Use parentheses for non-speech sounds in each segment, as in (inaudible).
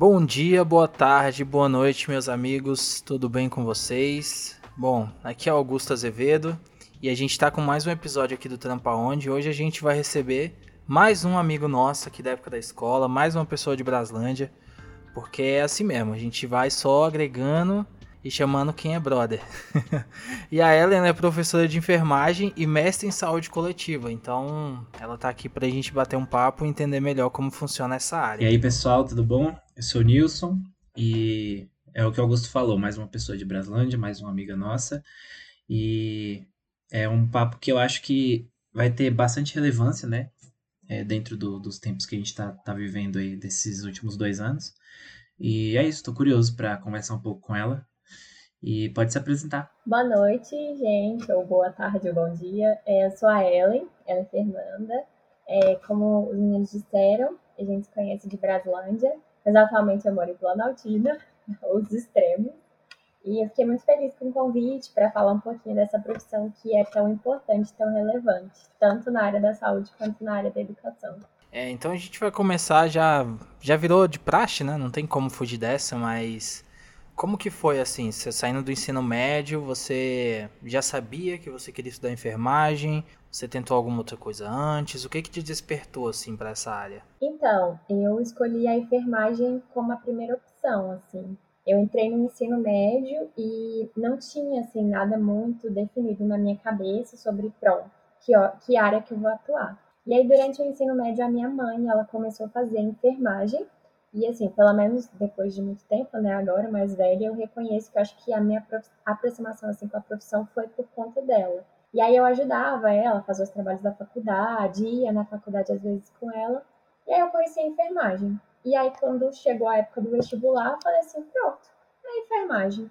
Bom dia, boa tarde, boa noite, meus amigos. Tudo bem com vocês? Bom, aqui é Augusto Azevedo e a gente está com mais um episódio aqui do Trampa Onde. Hoje a gente vai receber mais um amigo nosso aqui da época da escola, mais uma pessoa de Braslândia, porque é assim mesmo, a gente vai só agregando e chamando quem é brother. (laughs) e a Ellen é professora de enfermagem e mestre em saúde coletiva, então ela tá aqui pra gente bater um papo e entender melhor como funciona essa área. E aí, pessoal, tudo bom? Eu sou o Nilson e é o que o Augusto falou, mais uma pessoa de Braslândia, mais uma amiga nossa. E é um papo que eu acho que vai ter bastante relevância, né? É, dentro do, dos tempos que a gente está tá vivendo aí desses últimos dois anos. E é isso, estou curioso para conversar um pouco com ela e pode se apresentar. Boa noite, gente, ou boa tarde ou bom dia. É, eu sou a Ellen, ela é Fernanda. É, como os meninos disseram, a gente se conhece de Braslândia, mas atualmente eu moro em Planaltina, (laughs) os extremos. E eu fiquei muito feliz com o convite para falar um pouquinho dessa profissão que é tão importante, tão relevante, tanto na área da saúde quanto na área da educação. É, então a gente vai começar já já virou de praxe, né? Não tem como fugir dessa, mas como que foi assim? Você saindo do ensino médio, você já sabia que você queria estudar enfermagem? Você tentou alguma outra coisa antes? O que que te despertou assim para essa área? Então, eu escolhi a enfermagem como a primeira opção, assim. Eu entrei no ensino médio e não tinha assim nada muito definido na minha cabeça sobre pronto, que, que área que eu vou atuar. E aí durante o ensino médio a minha mãe, ela começou a fazer enfermagem e assim, pelo menos depois de muito tempo, né, agora mais velha, eu reconheço que eu acho que a minha aproximação assim com a profissão foi por conta dela. E aí eu ajudava ela a fazer os trabalhos da faculdade, ia na faculdade às vezes com ela. E aí eu conheci a enfermagem. E aí quando chegou a época do vestibular, eu falei assim, pronto, é enfermagem.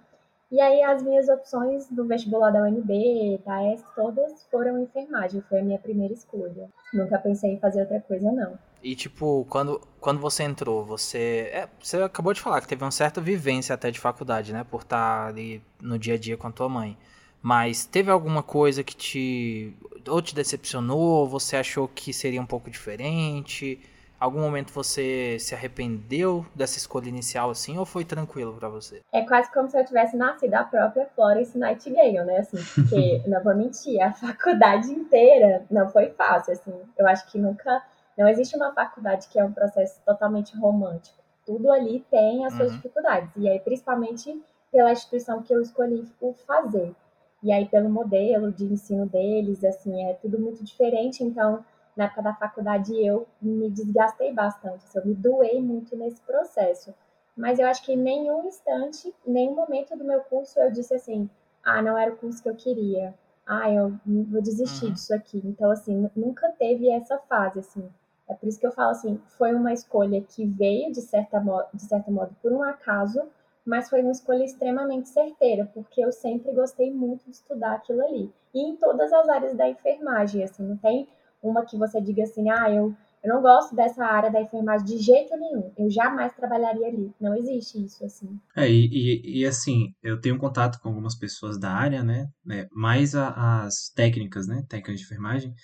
E aí as minhas opções do vestibular da UNB, da ESC, todas foram enfermagem, foi a minha primeira escolha. Nunca pensei em fazer outra coisa não. E tipo, quando, quando você entrou, você. É, você acabou de falar que teve uma certa vivência até de faculdade, né? Por estar ali no dia a dia com a tua mãe. Mas teve alguma coisa que te. ou te decepcionou, ou você achou que seria um pouco diferente? Algum momento você se arrependeu dessa escolha inicial assim ou foi tranquilo para você? É quase como se eu tivesse nascido a própria Florence Nightingale, né? Assim, porque (laughs) não vou mentir, a faculdade inteira não foi fácil, assim. Eu acho que nunca não existe uma faculdade que é um processo totalmente romântico. Tudo ali tem as suas uhum. dificuldades. E aí, principalmente pela instituição que eu escolhi fazer. E aí, pelo modelo de ensino deles, assim, é tudo muito diferente. Então, na época da faculdade, eu me desgastei bastante. Assim, eu me doei muito nesse processo. Mas eu acho que em nenhum instante, em nenhum momento do meu curso, eu disse assim: ah, não era o curso que eu queria. Ah, eu vou desistir uhum. disso aqui. Então, assim, nunca teve essa fase, assim. É por isso que eu falo assim, foi uma escolha que veio de certa modo, de certo modo por um acaso, mas foi uma escolha extremamente certeira, porque eu sempre gostei muito de estudar aquilo ali. E em todas as áreas da enfermagem, assim, não tem uma que você diga assim, ah, eu, eu não gosto dessa área da enfermagem de jeito nenhum, eu jamais trabalharia ali. Não existe isso, assim. É, e, e, assim, eu tenho contato com algumas pessoas da área, né, né mais a, as técnicas, né, técnicas de enfermagem,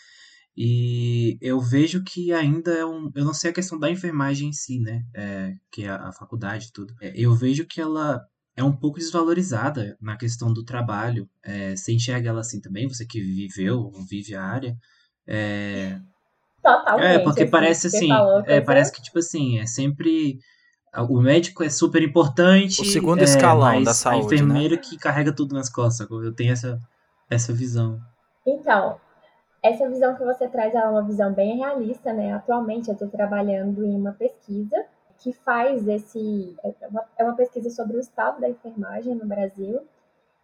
e eu vejo que ainda é um. Eu não sei a questão da enfermagem em si, né? É, que é a, faculdade e tudo. É, eu vejo que ela é um pouco desvalorizada na questão do trabalho. É, você enxerga ela assim também? Você que viveu, vive a área. É, Totalmente. É, porque assim, parece assim. É, parece que, tipo assim, é sempre. O médico é super importante. O segundo escalão da saúde. A enfermeira né? que carrega tudo nas costas. Eu tenho essa, essa visão. Então, essa visão que você traz é uma visão bem realista, né? Atualmente eu estou trabalhando em uma pesquisa que faz esse. É uma, é uma pesquisa sobre o estado da enfermagem no Brasil.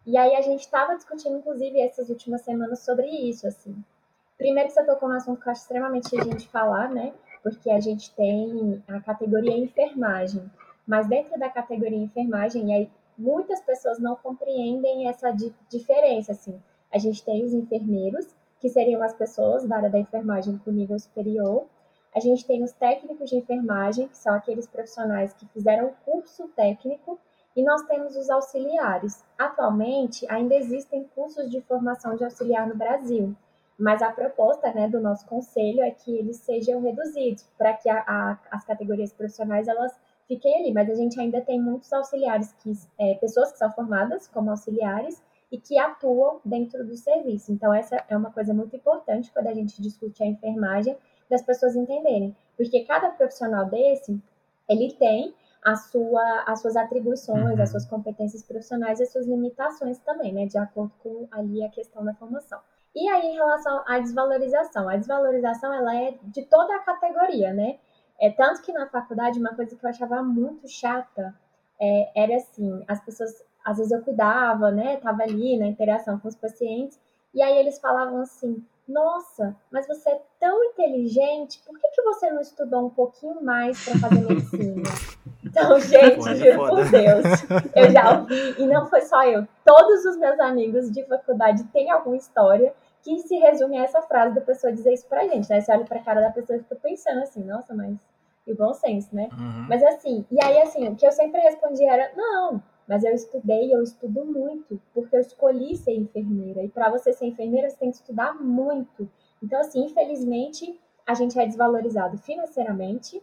E aí a gente estava discutindo, inclusive, essas últimas semanas sobre isso, assim. Primeiro você tocou um assunto que eu acho extremamente a gente falar, né? Porque a gente tem a categoria enfermagem. Mas dentro da categoria enfermagem, e aí muitas pessoas não compreendem essa di diferença, assim. A gente tem os enfermeiros, que seriam as pessoas da área da enfermagem com nível superior. A gente tem os técnicos de enfermagem, que são aqueles profissionais que fizeram curso técnico, e nós temos os auxiliares. Atualmente, ainda existem cursos de formação de auxiliar no Brasil, mas a proposta né, do nosso conselho é que eles sejam reduzidos, para que a, a, as categorias profissionais elas fiquei ali, mas a gente ainda tem muitos auxiliares, que é, pessoas que são formadas como auxiliares e que atuam dentro do serviço. Então, essa é uma coisa muito importante quando a gente discute a enfermagem, das pessoas entenderem. Porque cada profissional desse, ele tem a sua, as suas atribuições, uhum. as suas competências profissionais e as suas limitações também, né? De acordo com ali a questão da formação. E aí, em relação à desvalorização, a desvalorização ela é de toda a categoria, né? É tanto que na faculdade uma coisa que eu achava muito chata é, era assim, as pessoas às vezes eu cuidava, né? Tava ali na interação com os pacientes e aí eles falavam assim: nossa, mas você é tão inteligente, por que, que você não estudou um pouquinho mais para fazer (laughs) medicina? Então, gente, foda, juro foda. por Deus, eu já ouvi, e não foi só eu, todos os meus amigos de faculdade têm alguma história que se resume a essa frase da pessoa dizer isso pra gente, né? Você olha pra cara da pessoa e fica pensando assim, nossa, mas e bom senso, né? Uhum. Mas assim, e aí assim, o que eu sempre respondi era, não, mas eu estudei, eu estudo muito, porque eu escolhi ser enfermeira. E para você ser enfermeira, você tem que estudar muito. Então, assim, infelizmente, a gente é desvalorizado financeiramente.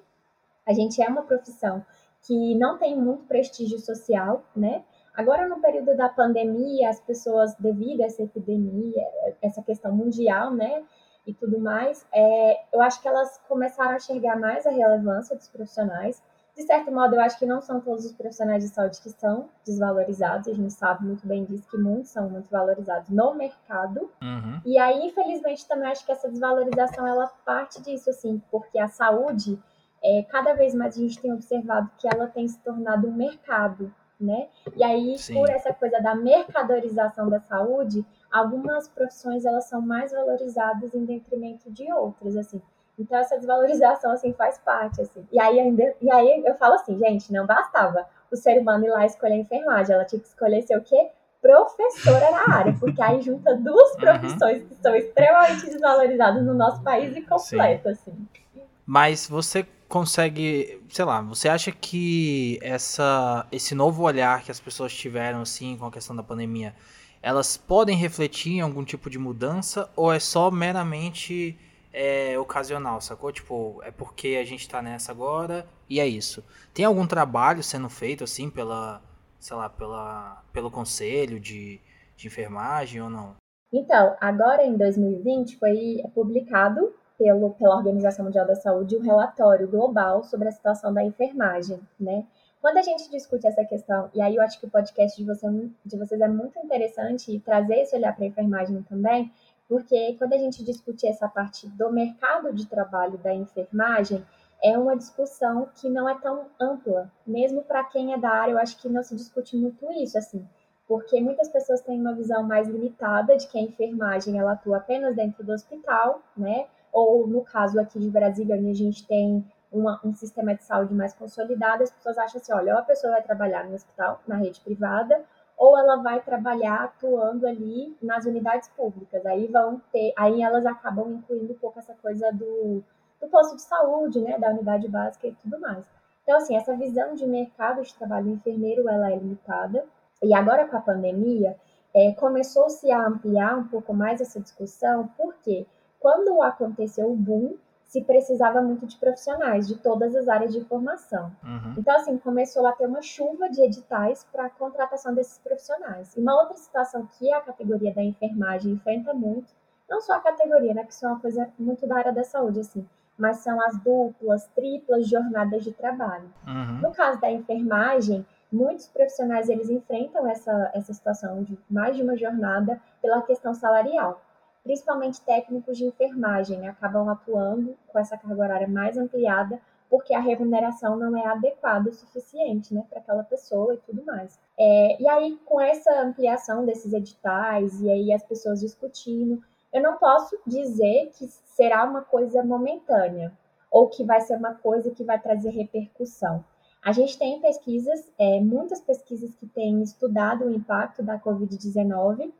A gente é uma profissão que não tem muito prestígio social, né? Agora, no período da pandemia, as pessoas, devido a essa epidemia, essa questão mundial, né? E tudo mais, é, eu acho que elas começaram a enxergar mais a relevância dos profissionais de certo modo, eu acho que não são todos os profissionais de saúde que são desvalorizados, a gente sabe muito bem disso, que muitos são muito valorizados no mercado. Uhum. E aí, infelizmente, também acho que essa desvalorização, ela parte disso, assim, porque a saúde, é, cada vez mais a gente tem observado que ela tem se tornado um mercado, né? E aí, Sim. por essa coisa da mercadorização da saúde, algumas profissões, elas são mais valorizadas em detrimento de outras, assim. Então essa desvalorização assim faz parte assim. E aí ainda e aí eu falo assim, gente, não bastava o ser humano ir lá escolher a enfermagem, ela tinha que escolher ser o quê? Professora na área, porque aí junta duas uhum. profissões uhum. que são extremamente desvalorizadas no nosso país e completo assim. Mas você consegue, sei lá, você acha que essa esse novo olhar que as pessoas tiveram assim com a questão da pandemia, elas podem refletir em algum tipo de mudança ou é só meramente é ocasional, sacou? Tipo, é porque a gente tá nessa agora e é isso. Tem algum trabalho sendo feito, assim, pela, sei lá, pela, pelo conselho de, de enfermagem ou não? Então, agora em 2020 foi publicado pelo, pela Organização Mundial da Saúde um relatório global sobre a situação da enfermagem, né? Quando a gente discute essa questão, e aí eu acho que o podcast de, você, de vocês é muito interessante e trazer esse olhar para a enfermagem também, porque quando a gente discute essa parte do mercado de trabalho da enfermagem, é uma discussão que não é tão ampla, mesmo para quem é da área, eu acho que não se discute muito isso, assim, porque muitas pessoas têm uma visão mais limitada de que a enfermagem ela atua apenas dentro do hospital, né? Ou no caso aqui de Brasília, onde a gente tem uma, um sistema de saúde mais consolidado, as pessoas acham assim, olha, ou a pessoa vai trabalhar no hospital, na rede privada, ou ela vai trabalhar atuando ali nas unidades públicas. Aí vão ter, aí elas acabam incluindo um pouco essa coisa do, do posto de saúde, né, da unidade básica e tudo mais. Então, assim, essa visão de mercado de trabalho enfermeiro, ela é limitada. E agora com a pandemia, é, começou-se a ampliar um pouco mais essa discussão, porque quando aconteceu o boom se precisava muito de profissionais de todas as áreas de formação. Uhum. Então, assim, começou a ter uma chuva de editais para a contratação desses profissionais. E uma outra situação que a categoria da enfermagem enfrenta muito, não só a categoria, né, que isso é uma coisa muito da área da saúde, assim, mas são as duplas, triplas jornadas de trabalho. Uhum. No caso da enfermagem, muitos profissionais eles enfrentam essa, essa situação de mais de uma jornada pela questão salarial principalmente técnicos de enfermagem, acabam atuando com essa carga horária mais ampliada porque a remuneração não é adequada o suficiente né, para aquela pessoa e tudo mais. É, e aí, com essa ampliação desses editais e aí as pessoas discutindo, eu não posso dizer que será uma coisa momentânea ou que vai ser uma coisa que vai trazer repercussão. A gente tem pesquisas, é, muitas pesquisas que têm estudado o impacto da Covid-19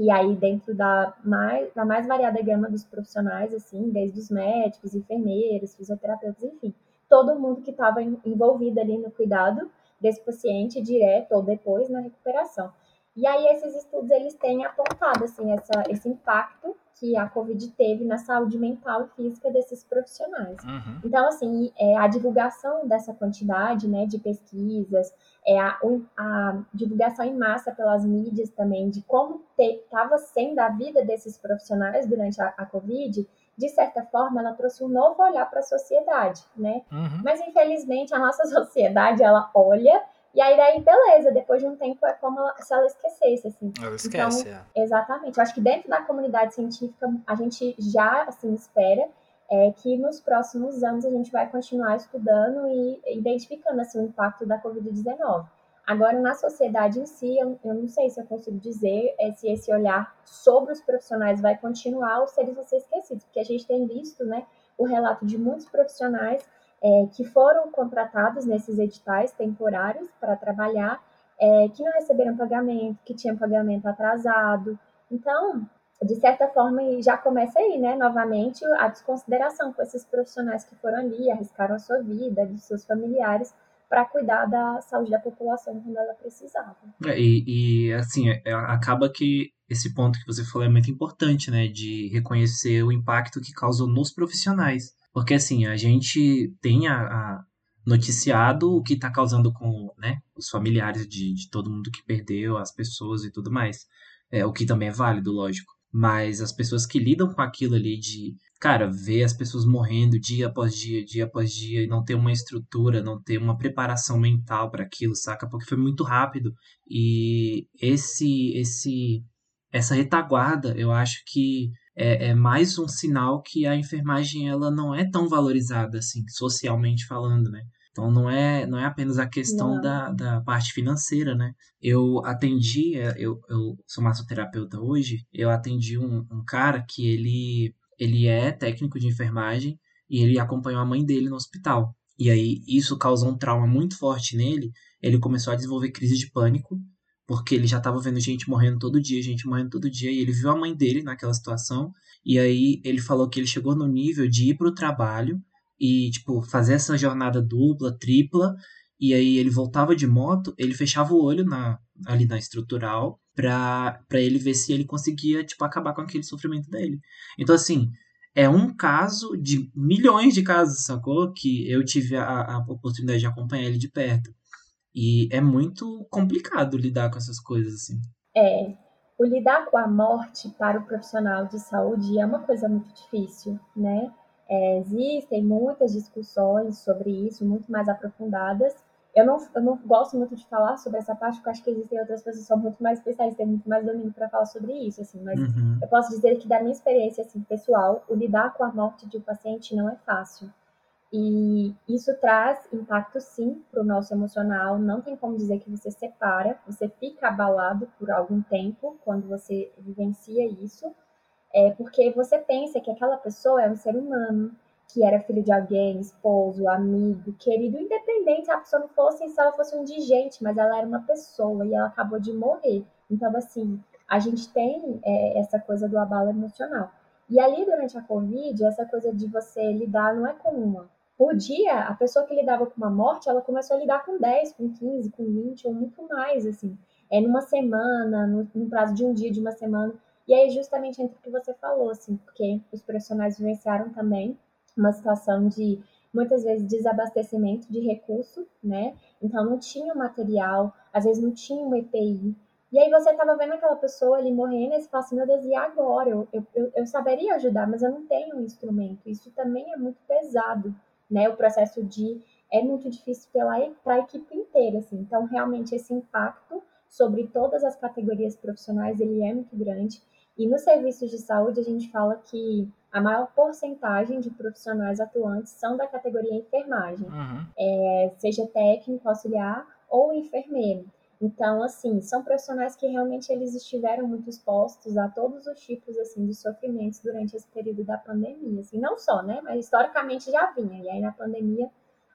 e aí, dentro da mais, da mais variada gama dos profissionais, assim, desde os médicos, enfermeiros, fisioterapeutas, enfim, todo mundo que estava envolvido ali no cuidado desse paciente, direto ou depois na recuperação. E aí, esses estudos, eles têm apontado, assim, essa, esse impacto que a Covid teve na saúde mental e física desses profissionais. Uhum. Então, assim, é, a divulgação dessa quantidade né, de pesquisas, é, a, a divulgação em massa pelas mídias também de como estava sendo a vida desses profissionais durante a, a Covid, de certa forma, ela trouxe um novo olhar para a sociedade, né? Uhum. Mas, infelizmente, a nossa (laughs) sociedade, ela olha e aí, daí, beleza, depois de um tempo é como se ela esquecesse, assim. Ela esquece, então, é. Exatamente. Eu acho que dentro da comunidade científica, a gente já, assim, espera é, que nos próximos anos a gente vai continuar estudando e identificando, assim, o impacto da Covid-19. Agora, na sociedade em si, eu, eu, não sei se eu consigo dizer é, se esse olhar sobre os profissionais vai continuar ou se eles vão ser esquecidos, porque a gente tem visto, né, o relato de muitos profissionais é, que foram contratados nesses editais temporários para trabalhar, é, que não receberam pagamento, que tinham pagamento atrasado. Então, de certa forma, já começa aí, né, novamente, a desconsideração com esses profissionais que foram ali, arriscaram a sua vida, dos seus familiares, para cuidar da saúde da população quando ela precisava. É, e, e, assim, é, acaba que esse ponto que você falou é muito importante, né, de reconhecer o impacto que causou nos profissionais. Porque, assim, a gente tem a, a noticiado o que está causando com né, os familiares de, de todo mundo que perdeu, as pessoas e tudo mais. É, o que também é válido, lógico. Mas as pessoas que lidam com aquilo ali de, cara, ver as pessoas morrendo dia após dia, dia após dia, e não ter uma estrutura, não ter uma preparação mental para aquilo, saca? Porque foi muito rápido. E esse, esse, essa retaguarda, eu acho que é, é, mais um sinal que a enfermagem ela não é tão valorizada assim, socialmente falando, né? Então não é, não é apenas a questão da, da parte financeira, né? Eu atendi, é, eu, eu sou massoterapeuta hoje, eu atendi um, um cara que ele, ele é técnico de enfermagem e ele acompanhou a mãe dele no hospital. E aí isso causou um trauma muito forte nele. Ele começou a desenvolver crise de pânico porque ele já estava vendo gente morrendo todo dia, gente morrendo todo dia, e ele viu a mãe dele naquela situação, e aí ele falou que ele chegou no nível de ir para o trabalho e, tipo, fazer essa jornada dupla, tripla, e aí ele voltava de moto, ele fechava o olho na, ali na estrutural para ele ver se ele conseguia, tipo, acabar com aquele sofrimento dele. Então, assim, é um caso de milhões de casos, sacou? Que eu tive a, a oportunidade de acompanhar ele de perto. E é muito complicado lidar com essas coisas, assim. É. O lidar com a morte para o profissional de saúde é uma coisa muito difícil, né? É, existem muitas discussões sobre isso, muito mais aprofundadas. Eu não, eu não gosto muito de falar sobre essa parte, porque acho que existem outras pessoas que são muito mais especialistas, têm muito mais domínio para falar sobre isso, assim. Mas uhum. eu posso dizer que, da minha experiência assim, pessoal, o lidar com a morte de um paciente não é fácil. E isso traz impacto sim para o nosso emocional. Não tem como dizer que você separa, você fica abalado por algum tempo quando você vivencia isso, é porque você pensa que aquela pessoa é um ser humano, que era filho de alguém, esposo, amigo, querido, independente se a pessoa não fosse, se ela fosse um indigente, mas ela era uma pessoa e ela acabou de morrer. Então, assim, a gente tem é, essa coisa do abalo emocional. E ali, durante a Covid, essa coisa de você lidar não é com uma, por dia, a pessoa que lidava com uma morte, ela começou a lidar com 10, com 15, com 20 ou muito mais, assim. É numa semana, no, no prazo de um dia, de uma semana. E aí, justamente entre o que você falou, assim, porque os profissionais vivenciaram também uma situação de muitas vezes desabastecimento de recurso, né? Então não tinha material, às vezes não tinha uma EPI. E aí você estava vendo aquela pessoa ali morrendo e você fala assim, meu Deus, e agora? Eu, eu, eu saberia ajudar, mas eu não tenho um instrumento. Isso também é muito pesado né? O processo de é muito difícil para a equipe inteira, assim. Então, realmente esse impacto sobre todas as categorias profissionais ele é muito grande. E nos serviços de saúde a gente fala que a maior porcentagem de profissionais atuantes são da categoria enfermagem, uhum. é, seja técnico, auxiliar ou enfermeiro. Então, assim, são profissionais que realmente eles estiveram muito expostos a todos os tipos, assim, de sofrimentos durante esse período da pandemia, assim, não só, né, mas historicamente já vinha, e aí na pandemia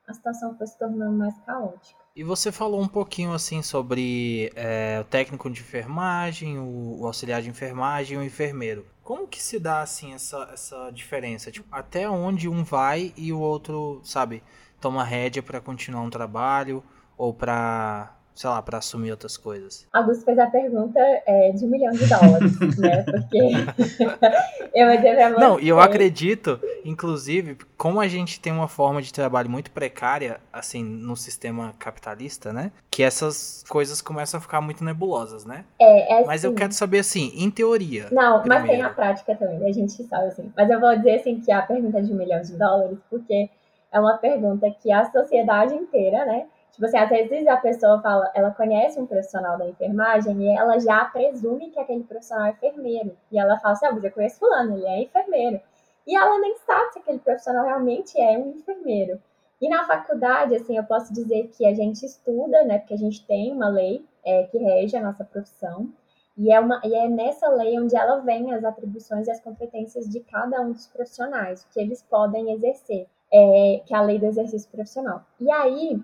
a situação foi se tornando mais caótica. E você falou um pouquinho, assim, sobre é, o técnico de enfermagem, o, o, auxiliar de enfermagem e o enfermeiro. Como que se dá, assim, essa, essa diferença? Tipo, até onde um vai e o outro, sabe, toma rédea para continuar um trabalho ou para sei lá, para assumir outras coisas? Augusto fez a pergunta é, de um milhão de dólares, (laughs) né? Porque (laughs) eu pra você. Não, e eu acredito, inclusive, como a gente tem uma forma de trabalho muito precária, assim, no sistema capitalista, né? Que essas coisas começam a ficar muito nebulosas, né? É, é Mas eu quero saber, assim, em teoria. Não, mas tem primeiro. a prática também, a gente sabe assim. Mas eu vou dizer assim que a pergunta de um milhão de dólares, porque é uma pergunta que a sociedade inteira, né? Tipo assim, às vezes a pessoa fala, ela conhece um profissional da enfermagem e ela já presume que aquele profissional é enfermeiro. E ela fala assim, ah, mas eu conheço fulano, ele é enfermeiro. E ela nem sabe se aquele profissional realmente é um enfermeiro. E na faculdade, assim, eu posso dizer que a gente estuda, né? Porque a gente tem uma lei é, que rege a nossa profissão. E é, uma, e é nessa lei onde ela vem as atribuições e as competências de cada um dos profissionais, que eles podem exercer, é, que é a lei do exercício profissional. E aí,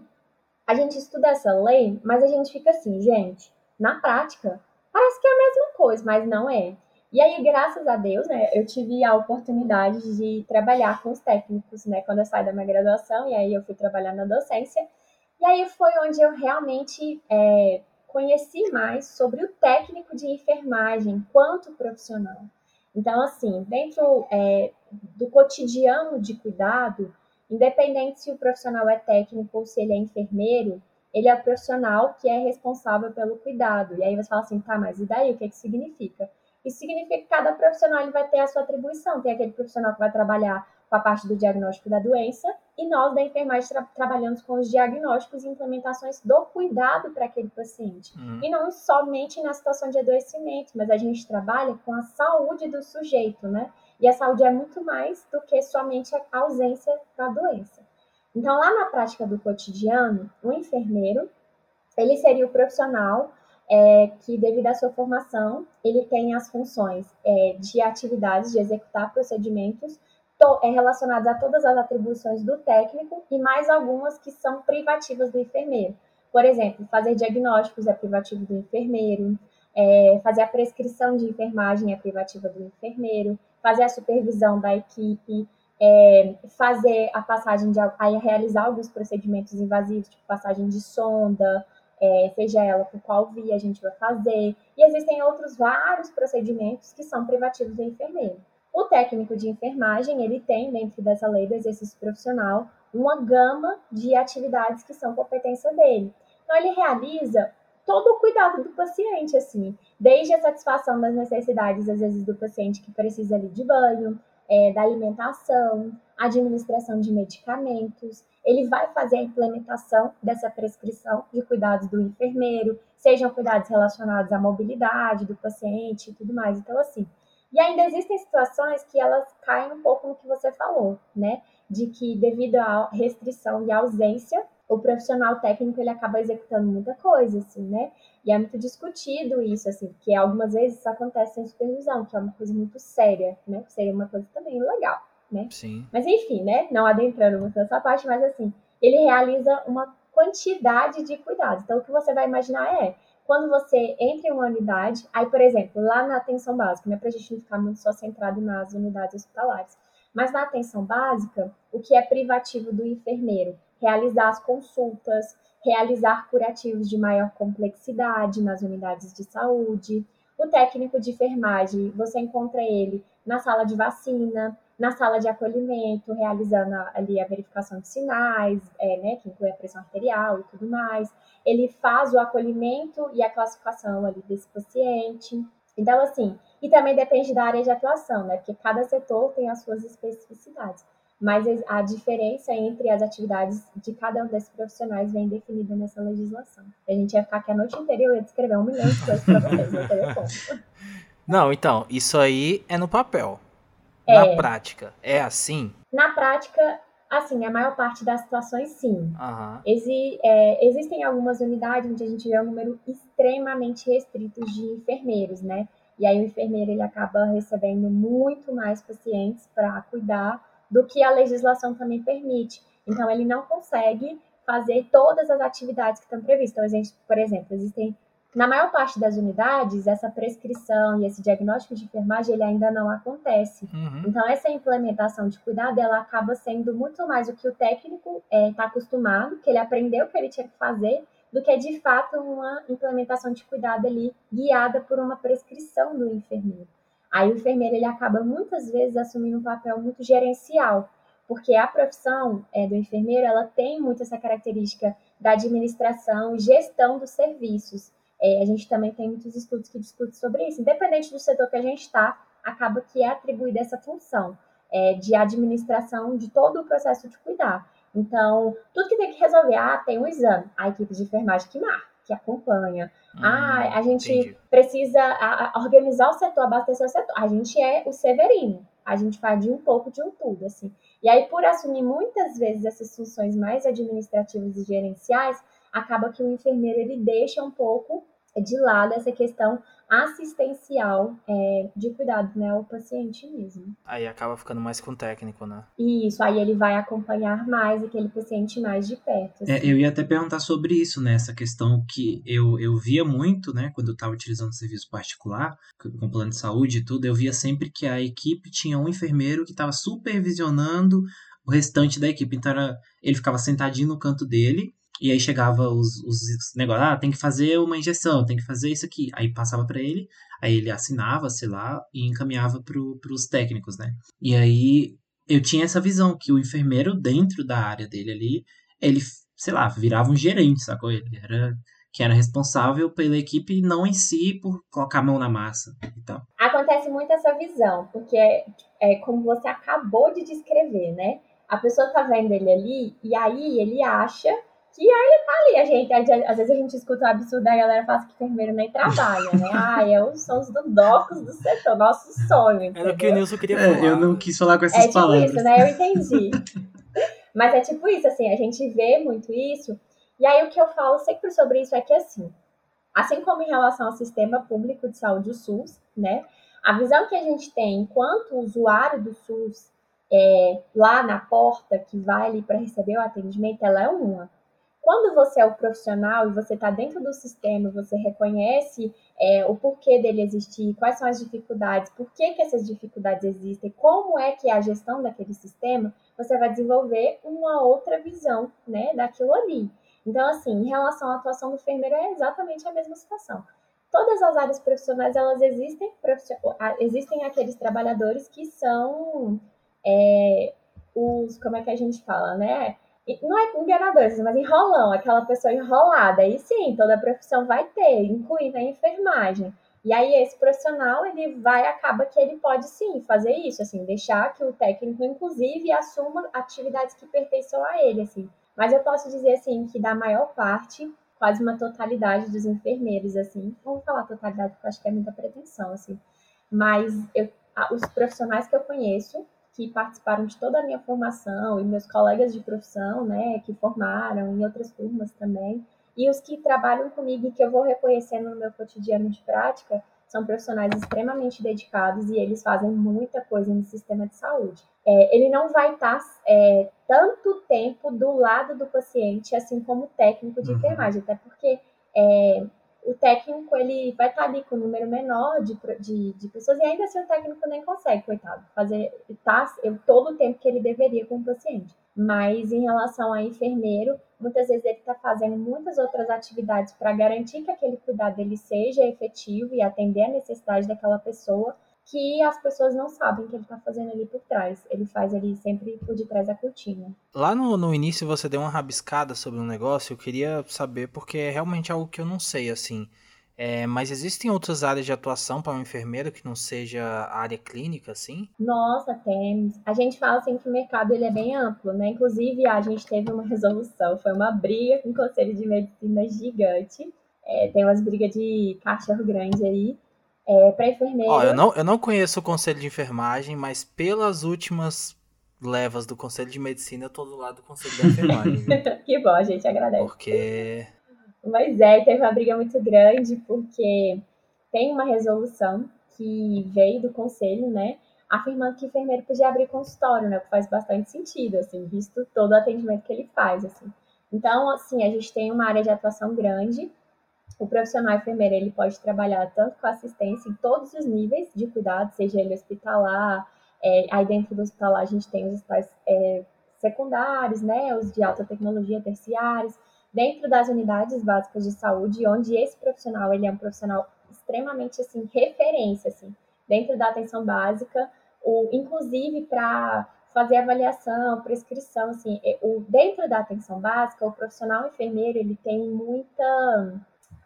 a gente estuda essa lei, mas a gente fica assim, gente, na prática, parece que é a mesma coisa, mas não é. E aí, graças a Deus, né, eu tive a oportunidade de trabalhar com os técnicos, né, quando eu saí da minha graduação, e aí eu fui trabalhar na docência. E aí foi onde eu realmente é, conheci mais sobre o técnico de enfermagem quanto profissional. Então, assim, dentro é, do cotidiano de cuidado, independente se o profissional é técnico ou se ele é enfermeiro, ele é o profissional que é responsável pelo cuidado. E aí você fala assim, tá, mas e daí? O que, que significa? Isso significa que cada profissional ele vai ter a sua atribuição. Tem aquele profissional que vai trabalhar com a parte do diagnóstico da doença, e nós da enfermagem tra trabalhamos com os diagnósticos e implementações do cuidado para aquele paciente. Uhum. E não somente na situação de adoecimento, mas a gente trabalha com a saúde do sujeito, né? E a saúde é muito mais do que somente a ausência da doença. Então, lá na prática do cotidiano, o enfermeiro, ele seria o profissional é, que, devido à sua formação, ele tem as funções é, de atividades, de executar procedimentos é, relacionados a todas as atribuições do técnico e mais algumas que são privativas do enfermeiro. Por exemplo, fazer diagnósticos é privativo do enfermeiro, é, fazer a prescrição de enfermagem é privativa do enfermeiro, fazer a supervisão da equipe, é, fazer a passagem de a realizar alguns procedimentos invasivos, tipo passagem de sonda, é, seja ela por qual via a gente vai fazer. E existem outros vários procedimentos que são privativos do enfermeiro. O técnico de enfermagem, ele tem, dentro dessa lei do exercício profissional, uma gama de atividades que são competência dele. Então, ele realiza todo o cuidado do paciente, assim, desde a satisfação das necessidades, às vezes, do paciente que precisa ali de banho, é, da alimentação, administração de medicamentos. Ele vai fazer a implementação dessa prescrição de cuidados do enfermeiro, sejam cuidados relacionados à mobilidade do paciente e tudo mais. Então, assim, e ainda existem situações que elas caem um pouco no que você falou, né? De que devido à restrição e ausência, o profissional técnico ele acaba executando muita coisa, assim, né? E é muito discutido isso, assim, que algumas vezes isso acontece sem supervisão, que é uma coisa muito séria, né? Que seria uma coisa também legal, né? Sim. Mas enfim, né? Não adentrando muito nessa parte, mas assim, ele realiza uma quantidade de cuidados. Então, o que você vai imaginar é quando você entra em uma unidade, aí, por exemplo, lá na atenção básica, né, para a gente não ficar muito só centrado nas unidades hospitalares, mas na atenção básica, o que é privativo do enfermeiro? Realizar as consultas, realizar curativos de maior complexidade nas unidades de saúde. O técnico de enfermagem, você encontra ele na sala de vacina, na sala de acolhimento, realizando ali a verificação de sinais, é, né, que inclui a pressão arterial e tudo mais. Ele faz o acolhimento e a classificação ali desse paciente. Então, assim, e também depende da área de atuação, né, porque cada setor tem as suas especificidades. Mas a diferença entre as atividades de cada um desses profissionais vem definida nessa legislação. A gente ia ficar aqui a noite inteira e eu ia descrever um milhão de coisas para vocês, não teria como. (laughs) Não, então, isso aí é no papel. É. Na prática, é assim? Na prática, assim, a maior parte das situações, sim. Aham. Exi é, existem algumas unidades onde a gente vê um número extremamente restrito de enfermeiros, né? E aí o enfermeiro ele acaba recebendo muito mais pacientes para cuidar do que a legislação também permite. Então ele não consegue fazer todas as atividades que estão previstas. Então, por exemplo, existem na maior parte das unidades, essa prescrição e esse diagnóstico de enfermagem ele ainda não acontece. Uhum. Então, essa implementação de cuidado, ela acaba sendo muito mais o que o técnico está é, acostumado, que ele aprendeu o que ele tinha que fazer, do que de fato uma implementação de cuidado ali guiada por uma prescrição do enfermeiro. Aí o enfermeiro ele acaba muitas vezes assumindo um papel muito gerencial, porque a profissão é, do enfermeiro ela tem muito essa característica da administração gestão dos serviços. É, a gente também tem muitos estudos que discutem sobre isso. Independente do setor que a gente está, acaba que é atribuída essa função é, de administração de todo o processo de cuidar. Então, tudo que tem que resolver, ah, tem um exame, a equipe de enfermagem que marca, que acompanha. Hum, ah, a gente entendi. precisa a, a organizar o setor, abastecer o setor. A gente é o severino, a gente faz de um pouco de um tudo, assim. E aí, por assumir muitas vezes essas funções mais administrativas e gerenciais, acaba que o enfermeiro ele deixa um pouco de lado essa questão assistencial é, de cuidado né, ao paciente mesmo. Aí acaba ficando mais com o técnico, né? Isso, aí ele vai acompanhar mais aquele paciente mais de perto. É, assim. É, eu ia até perguntar sobre isso, né? Essa questão que eu, eu via muito, né? Quando eu estava utilizando serviço particular, com plano de saúde e tudo, eu via sempre que a equipe tinha um enfermeiro que estava supervisionando o restante da equipe. Então era, ele ficava sentadinho no canto dele e aí chegava os, os negócios, ah, tem que fazer uma injeção, tem que fazer isso aqui. Aí passava para ele, aí ele assinava, sei lá, e encaminhava para os técnicos, né? E aí eu tinha essa visão que o enfermeiro dentro da área dele ali, ele, sei lá, virava um gerente, sacou? Ele era que era responsável pela equipe, não em si por colocar a mão na massa e tal. Acontece muito essa visão, porque é, é como você acabou de descrever, né? A pessoa tá vendo ele ali e aí ele acha que aí ele tá ali. A gente, às vezes a gente escuta um absurdo, a galera fala que enfermeiro nem trabalha, né? (laughs) Ah, é os, são os dodocos do setor, nosso sonho. Entendeu? Era o que o Nilson queria falar. É, eu não quis falar com essas é tipo palavras. isso, né? Eu entendi. (laughs) Mas é tipo isso, assim, a gente vê muito isso. E aí o que eu falo sempre sobre isso é que, assim, assim como em relação ao sistema público de saúde, o SUS, né? A visão que a gente tem enquanto usuário do SUS é, lá na porta que vai ali para receber o atendimento, ela é uma. Quando você é o profissional e você está dentro do sistema, você reconhece é, o porquê dele existir, quais são as dificuldades, por que, que essas dificuldades existem, como é que é a gestão daquele sistema, você vai desenvolver uma outra visão né, daquilo ali. Então, assim, em relação à atuação do enfermeiro, é exatamente a mesma situação. Todas as áreas profissionais, elas existem, existem aqueles trabalhadores que são é, os, como é que a gente fala, né? Não é enganadores, mas enrolão, aquela pessoa enrolada. E sim, toda profissão vai ter, incluindo a enfermagem. E aí esse profissional, ele vai, acaba que ele pode sim fazer isso, assim, deixar que o técnico, inclusive, assuma atividades que pertençam a ele, assim. Mas eu posso dizer, assim, que da maior parte, quase uma totalidade dos enfermeiros, assim, vamos falar totalidade porque eu acho que é muita pretensão, assim, mas eu, os profissionais que eu conheço, que participaram de toda a minha formação e meus colegas de profissão, né, que formaram em outras turmas também, e os que trabalham comigo e que eu vou reconhecendo no meu cotidiano de prática, são profissionais extremamente dedicados e eles fazem muita coisa no sistema de saúde. É, ele não vai estar é, tanto tempo do lado do paciente, assim como o técnico de uhum. enfermagem, até porque é, o técnico ele vai estar ali com um número menor de, de, de, pessoas e ainda assim o técnico nem consegue, coitado, fazer tá, todo o tempo que ele deveria com o paciente. Mas em relação a enfermeiro, muitas vezes ele está fazendo muitas outras atividades para garantir que aquele cuidado ele seja efetivo e atender a necessidade daquela pessoa que as pessoas não sabem que ele está fazendo ali por trás. Ele faz ali sempre por detrás da cortina. Lá no, no início você deu uma rabiscada sobre um negócio, eu queria saber porque é realmente algo que eu não sei, assim. É, mas existem outras áreas de atuação para um enfermeiro que não seja a área clínica, assim? Nossa, temos. A gente fala assim que o mercado ele é bem amplo, né? Inclusive, a gente teve uma (laughs) resolução, foi uma briga com o Conselho de Medicina gigante. É, tem umas brigas de cachorro grande aí, é, para enfermeira. Ó, eu não, eu não conheço o conselho de enfermagem, mas pelas últimas levas do conselho de medicina, eu tô do lado do conselho de enfermagem. (laughs) que bom, a gente agradece. Porque. Mas é, teve uma briga muito grande, porque tem uma resolução que veio do conselho, né? Afirmando que o enfermeiro podia abrir consultório, né? O que faz bastante sentido, assim, visto todo o atendimento que ele faz, assim. Então, assim, a gente tem uma área de atuação grande, o profissional enfermeiro ele pode trabalhar tanto com assistência em todos os níveis de cuidado, seja ele hospitalar, é, aí dentro do hospitalar a gente tem os hospitais é, secundários, né, os de alta tecnologia terciários, dentro das unidades básicas de saúde, onde esse profissional ele é um profissional extremamente assim referência assim dentro da atenção básica, o inclusive para fazer avaliação, prescrição, assim, o dentro da atenção básica, o profissional enfermeiro ele tem muita,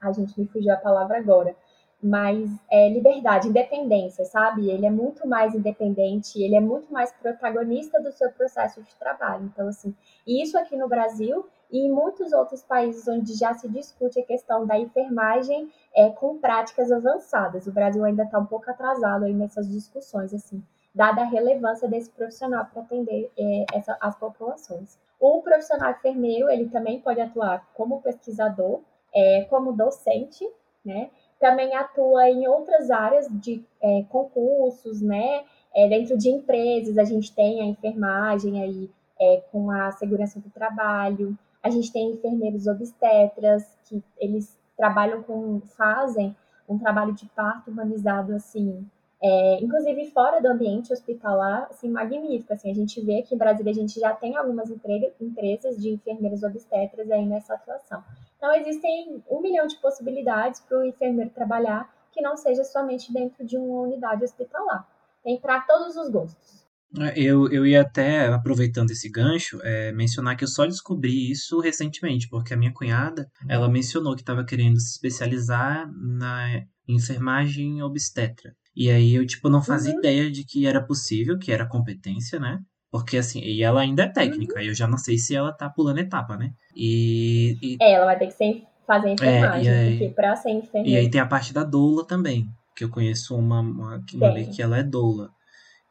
a gente me fugiu a palavra agora, mas é liberdade, independência, sabe? Ele é muito mais independente, ele é muito mais protagonista do seu processo de trabalho. Então, assim, isso aqui no Brasil e em muitos outros países onde já se discute a questão da enfermagem é, com práticas avançadas. O Brasil ainda está um pouco atrasado aí nessas discussões, assim, dada a relevância desse profissional para atender é, essa, as populações. O profissional enfermeiro, ele também pode atuar como pesquisador, é, como docente, né? Também atua em outras áreas de é, concursos, né? É, dentro de empresas, a gente tem a enfermagem aí é, com a segurança do trabalho, a gente tem enfermeiros obstetras, que eles trabalham com, fazem um trabalho de parto humanizado, assim, é, inclusive fora do ambiente hospitalar, assim, magnífico, assim, a gente vê que em Brasília a gente já tem algumas empresas de enfermeiros obstetras aí nessa atuação. Então, existem um milhão de possibilidades para o enfermeiro trabalhar que não seja somente dentro de uma unidade hospitalar. Tem para todos os gostos. É, eu, eu ia até, aproveitando esse gancho, é, mencionar que eu só descobri isso recentemente, porque a minha cunhada, ela mencionou que estava querendo se especializar na enfermagem obstetra. E aí eu, tipo, não fazia uhum. ideia de que era possível, que era competência, né? Porque assim, e ela ainda é técnica, uhum. eu já não sei se ela tá pulando etapa, né? E. e... É, ela vai ter que ser, fazer enfermagem, é, aí, porque pra ser enfermeira. E aí tem a parte da doula também, que eu conheço uma, uma, uma que ela é doula.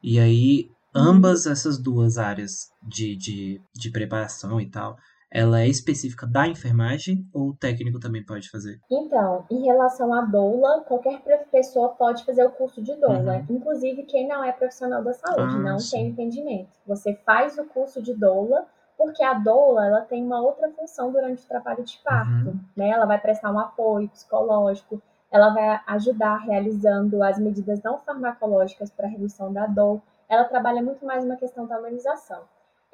E aí ambas essas duas áreas de, de, de preparação e tal, ela é específica da enfermagem ou o técnico também pode fazer? Então, em relação à doula, qualquer pessoa pode fazer o curso de doula. Uhum. Inclusive quem não é profissional da saúde, ah, não sim. tem entendimento. Você faz o curso de doula porque a doula ela tem uma outra função durante o trabalho de parto. Uhum. Né? Ela vai prestar um apoio psicológico, ela vai ajudar realizando as medidas não farmacológicas para redução da dor ela trabalha muito mais uma questão da humanização.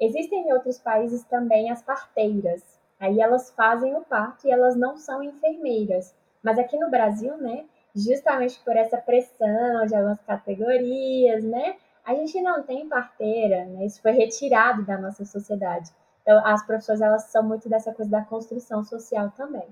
Existem em outros países também as parteiras. Aí elas fazem o parto e elas não são enfermeiras. Mas aqui no Brasil, né, justamente por essa pressão de algumas categorias, né, a gente não tem parteira, né? Isso foi retirado da nossa sociedade. Então, as profissões elas são muito dessa coisa da construção social também.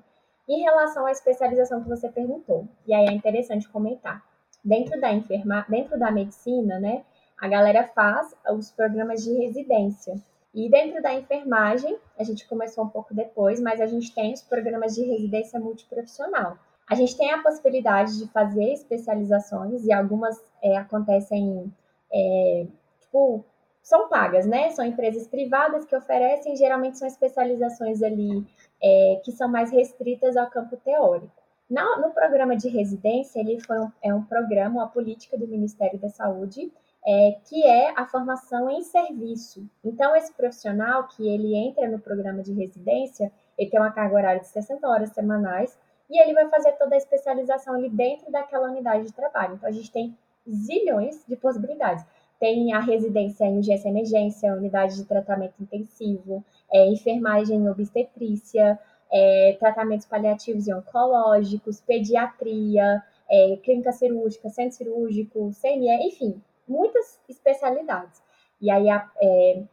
Em relação à especialização que você perguntou, e aí é interessante comentar. Dentro da enferma, dentro da medicina, né, a galera faz os programas de residência. E dentro da enfermagem, a gente começou um pouco depois, mas a gente tem os programas de residência multiprofissional. A gente tem a possibilidade de fazer especializações e algumas é, acontecem, é, tipo, são pagas, né? São empresas privadas que oferecem, geralmente são especializações ali é, que são mais restritas ao campo teórico. No, no programa de residência, ele foi um, é um programa, uma política do Ministério da Saúde, é, que é a formação em serviço. Então, esse profissional que ele entra no programa de residência, ele tem uma carga horária de 60 horas semanais e ele vai fazer toda a especialização ali dentro daquela unidade de trabalho. Então, a gente tem zilhões de possibilidades. Tem a residência em urgência e emergência, unidade de tratamento intensivo, é, enfermagem em obstetrícia, é, tratamentos paliativos e oncológicos, pediatria, é, clínica cirúrgica, centro cirúrgico, CME, enfim, muitas especialidades. E aí, é,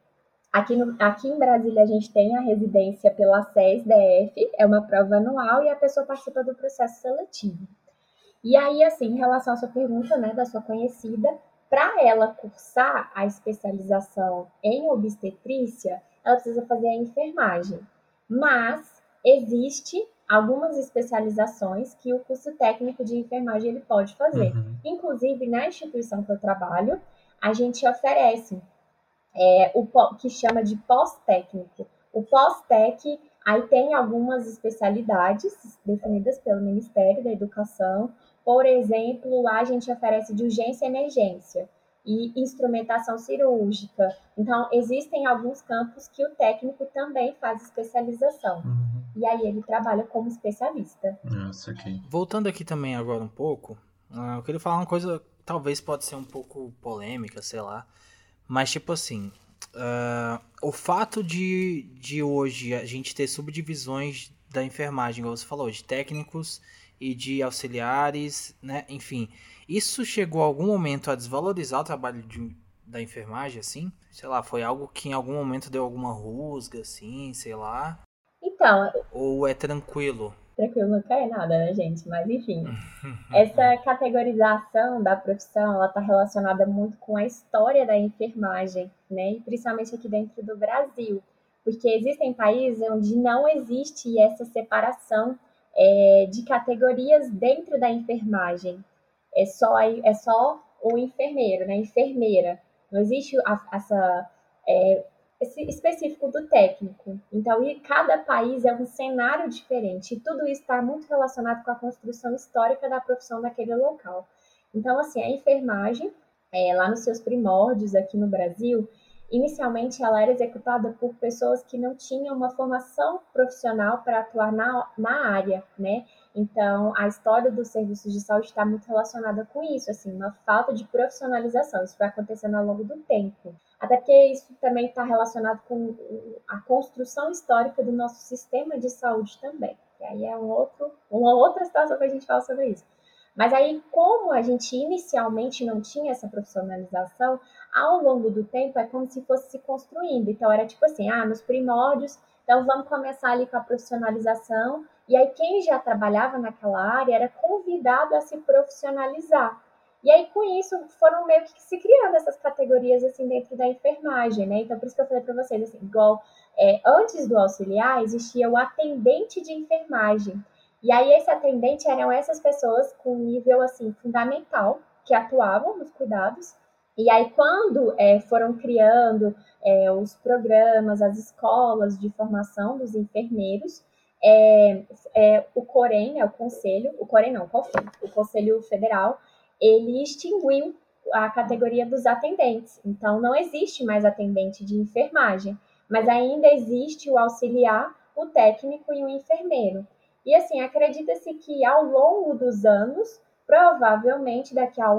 aqui, no, aqui em Brasília, a gente tem a residência pela SES-DF, é uma prova anual e a pessoa participa do processo seletivo. E aí, assim, em relação à sua pergunta, né, da sua conhecida, para ela cursar a especialização em obstetrícia, ela precisa fazer a enfermagem. Mas existe algumas especializações que o curso técnico de enfermagem ele pode fazer. Uhum. Inclusive, na instituição que eu trabalho, a gente oferece é, o que chama de pós-técnico. O pós-tec, aí tem algumas especialidades definidas pelo Ministério da Educação. Por exemplo, lá a gente oferece de urgência e emergência e instrumentação cirúrgica. Então, existem alguns campos que o técnico também faz especialização. Uhum. E aí ele trabalha como especialista. Nossa, ok. Voltando aqui também agora um pouco, uh, eu queria falar uma coisa, talvez pode ser um pouco polêmica, sei lá. Mas, tipo assim, uh, o fato de, de hoje a gente ter subdivisões da enfermagem, como você falou, de técnicos e de auxiliares, né? Enfim, isso chegou a algum momento a desvalorizar o trabalho de, da enfermagem, assim? Sei lá, foi algo que em algum momento deu alguma rusga, assim, sei lá? Então. Ou é tranquilo? Tranquilo não cai nada, né, gente? Mas enfim. (laughs) essa categorização da profissão, ela está relacionada muito com a história da enfermagem, né? E principalmente aqui dentro do Brasil. Porque existem países onde não existe essa separação é, de categorias dentro da enfermagem. É só, é só o enfermeiro, né? Enfermeira. Não existe a, essa é, específico do técnico. Então, e cada país é um cenário diferente. E tudo isso está muito relacionado com a construção histórica da profissão daquele local. Então, assim, a enfermagem, é, lá nos seus primórdios aqui no Brasil, inicialmente ela era executada por pessoas que não tinham uma formação profissional para atuar na, na área, né? Então, a história dos serviços de saúde está muito relacionada com isso, assim, uma falta de profissionalização. Isso vai acontecendo ao longo do tempo. Até porque isso também está relacionado com a construção histórica do nosso sistema de saúde também. E aí é um outro, uma outra situação que a gente fala sobre isso. Mas aí, como a gente inicialmente não tinha essa profissionalização, ao longo do tempo é como se fosse se construindo. Então, era tipo assim, ah, nos primórdios, então vamos começar ali com a profissionalização e aí quem já trabalhava naquela área era convidado a se profissionalizar. E aí com isso foram meio que se criando essas categorias assim dentro da enfermagem, né? Então por isso que eu falei para vocês assim, igual é, antes do auxiliar existia o atendente de enfermagem. E aí esse atendente eram essas pessoas com nível assim fundamental que atuavam nos cuidados. E aí quando é, foram criando é, os programas, as escolas de formação dos enfermeiros, é, é, o Corém, é o Conselho, o Corém não, qual foi? O Conselho Federal, ele extinguiu a categoria dos atendentes. Então, não existe mais atendente de enfermagem, mas ainda existe o auxiliar, o técnico e o enfermeiro. E assim, acredita-se que ao longo dos anos, provavelmente daqui a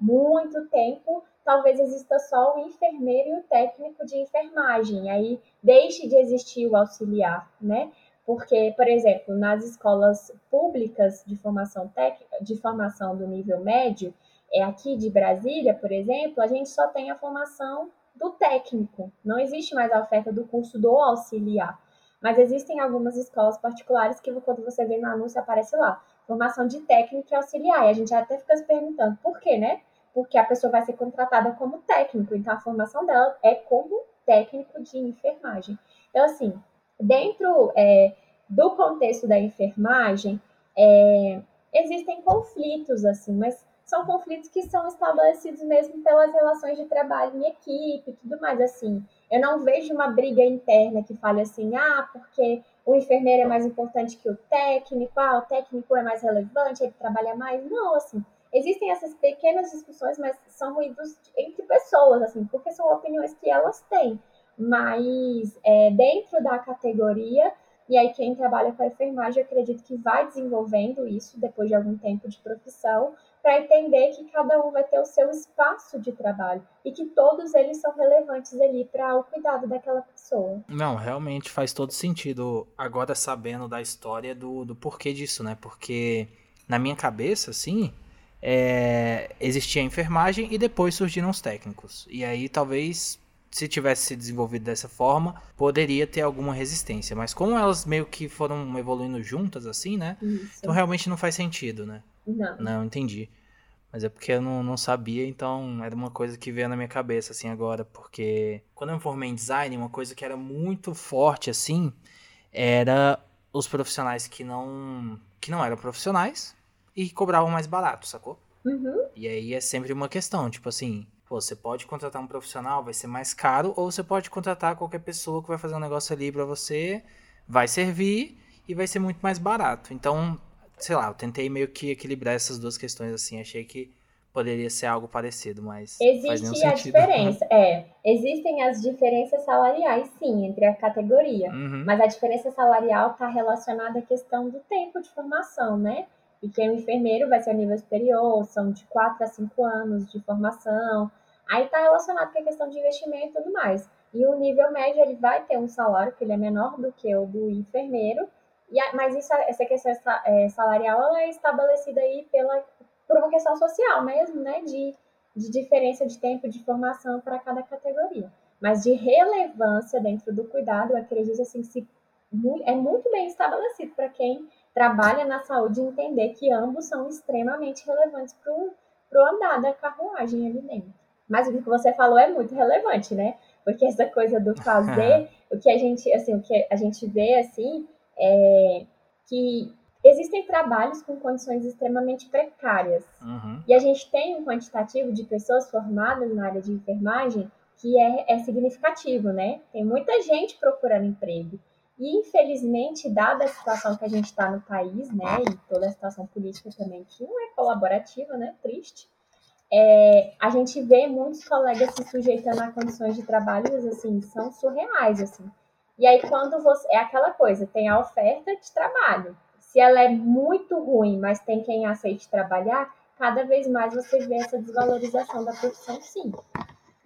muito tempo, talvez exista só o enfermeiro e o técnico de enfermagem. Aí deixe de existir o auxiliar, né? Porque, por exemplo, nas escolas públicas de formação técnica, de formação do nível médio, é aqui de Brasília, por exemplo, a gente só tem a formação do técnico. Não existe mais a oferta do curso do auxiliar. Mas existem algumas escolas particulares que quando você vê no anúncio aparece lá, formação de técnico e auxiliar. E a gente até fica se perguntando por quê, né? Porque a pessoa vai ser contratada como técnico, então a formação dela é como técnico de enfermagem. Então, assim, dentro é, do contexto da enfermagem, é, existem conflitos, assim, mas são conflitos que são estabelecidos mesmo pelas relações de trabalho em equipe e tudo mais, assim. Eu não vejo uma briga interna que fale assim, ah, porque o enfermeiro é mais importante que o técnico, ah, o técnico é mais relevante, ele trabalha mais. Não, assim, existem essas pequenas discussões, mas são ruídos entre pessoas, assim, porque são opiniões que elas têm mas é, dentro da categoria, e aí quem trabalha com a enfermagem, acredito que vai desenvolvendo isso depois de algum tempo de profissão, para entender que cada um vai ter o seu espaço de trabalho e que todos eles são relevantes ali para o cuidado daquela pessoa. Não, realmente faz todo sentido agora sabendo da história do, do porquê disso, né? Porque na minha cabeça, assim, é, existia a enfermagem e depois surgiram os técnicos. E aí talvez se tivesse se desenvolvido dessa forma, poderia ter alguma resistência. Mas como elas meio que foram evoluindo juntas, assim, né? Isso. Então realmente não faz sentido, né? Não. Não, entendi. Mas é porque eu não, não sabia, então era uma coisa que veio na minha cabeça, assim, agora. Porque quando eu me formei em design, uma coisa que era muito forte, assim, era os profissionais que não, que não eram profissionais e cobravam mais barato, sacou? Uhum. E aí é sempre uma questão, tipo assim, Pô, você pode contratar um profissional, vai ser mais caro, ou você pode contratar qualquer pessoa que vai fazer um negócio ali para você, vai servir e vai ser muito mais barato. Então, sei lá, eu tentei meio que equilibrar essas duas questões assim, achei que poderia ser algo parecido, mas existe a diferença, é, existem as diferenças salariais sim entre a categoria, uhum. mas a diferença salarial está relacionada à questão do tempo de formação, né? E que o enfermeiro vai ser a nível superior, são de 4 a 5 anos de formação. Aí está relacionado com a questão de investimento e tudo mais. E o nível médio ele vai ter um salário que ele é menor do que o do enfermeiro, e a, mas isso, essa questão é, salarial ela é estabelecida aí pela, por uma questão social mesmo, né? De, de diferença de tempo de formação para cada categoria. Mas de relevância dentro do cuidado, eu acredito assim, se, é muito bem estabelecido para quem trabalha na saúde entender que ambos são extremamente relevantes para o andar da carruagem ali dentro. Mas o que você falou é muito relevante, né? Porque essa coisa do fazer, (laughs) o que a gente, assim, o que a gente vê assim, é que existem trabalhos com condições extremamente precárias. Uhum. E a gente tem um quantitativo de pessoas formadas na área de enfermagem que é, é significativo, né? Tem muita gente procurando emprego. E, infelizmente, dada a situação que a gente está no país, né, e toda a situação política também, que não é colaborativa, né, triste, é, a gente vê muitos colegas se sujeitando a condições de trabalho, assim, são surreais, assim. E aí, quando você. É aquela coisa, tem a oferta de trabalho. Se ela é muito ruim, mas tem quem aceite trabalhar, cada vez mais você vê essa desvalorização da profissão, sim.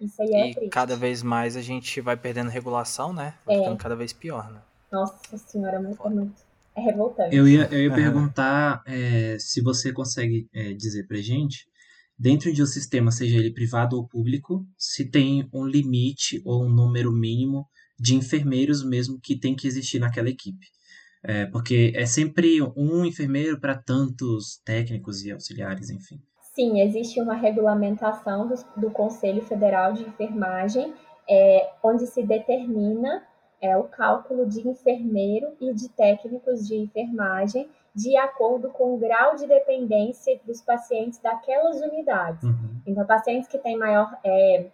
Isso aí é e triste. cada vez mais a gente vai perdendo regulação, né? Vai é. ficando cada vez pior, né? Nossa senhora, muito, é muito. É revoltante. Eu ia, eu ia perguntar é, se você consegue é, dizer pra gente, dentro de um sistema, seja ele privado ou público, se tem um limite ou um número mínimo de enfermeiros mesmo que tem que existir naquela equipe. É, porque é sempre um enfermeiro para tantos técnicos e auxiliares, enfim. Sim, existe uma regulamentação do, do Conselho Federal de Enfermagem, é, onde se determina é, o cálculo de enfermeiro e de técnicos de enfermagem de acordo com o grau de dependência dos pacientes daquelas unidades. Uhum. Então, pacientes que têm maior é,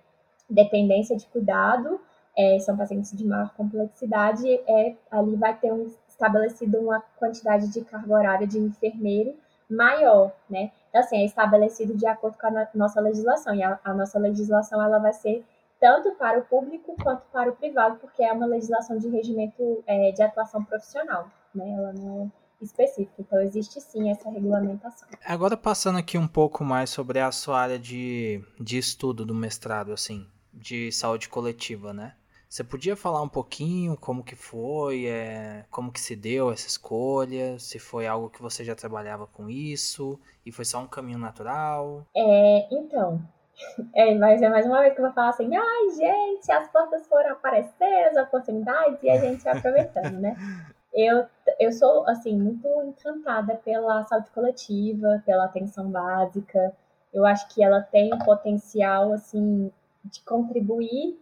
dependência de cuidado é, são pacientes de maior complexidade, é, ali vai ter um, estabelecido uma quantidade de carga horária de enfermeiro maior, né? Então, assim, é estabelecido de acordo com a nossa legislação. E a, a nossa legislação, ela vai ser tanto para o público quanto para o privado, porque é uma legislação de regimento é, de atuação profissional, né? Ela não é específica. Então, existe sim essa regulamentação. Agora, passando aqui um pouco mais sobre a sua área de, de estudo do mestrado, assim, de saúde coletiva, né? Você podia falar um pouquinho como que foi, é, como que se deu essa escolha, se foi algo que você já trabalhava com isso e foi só um caminho natural? É, então, (laughs) é, mas é mais uma vez que eu vou falar assim, ai gente, as portas foram aparecer, as oportunidades e a gente aproveitando, né? (laughs) Eu, eu sou, assim, muito encantada pela saúde coletiva, pela atenção básica. Eu acho que ela tem um potencial, assim, de contribuir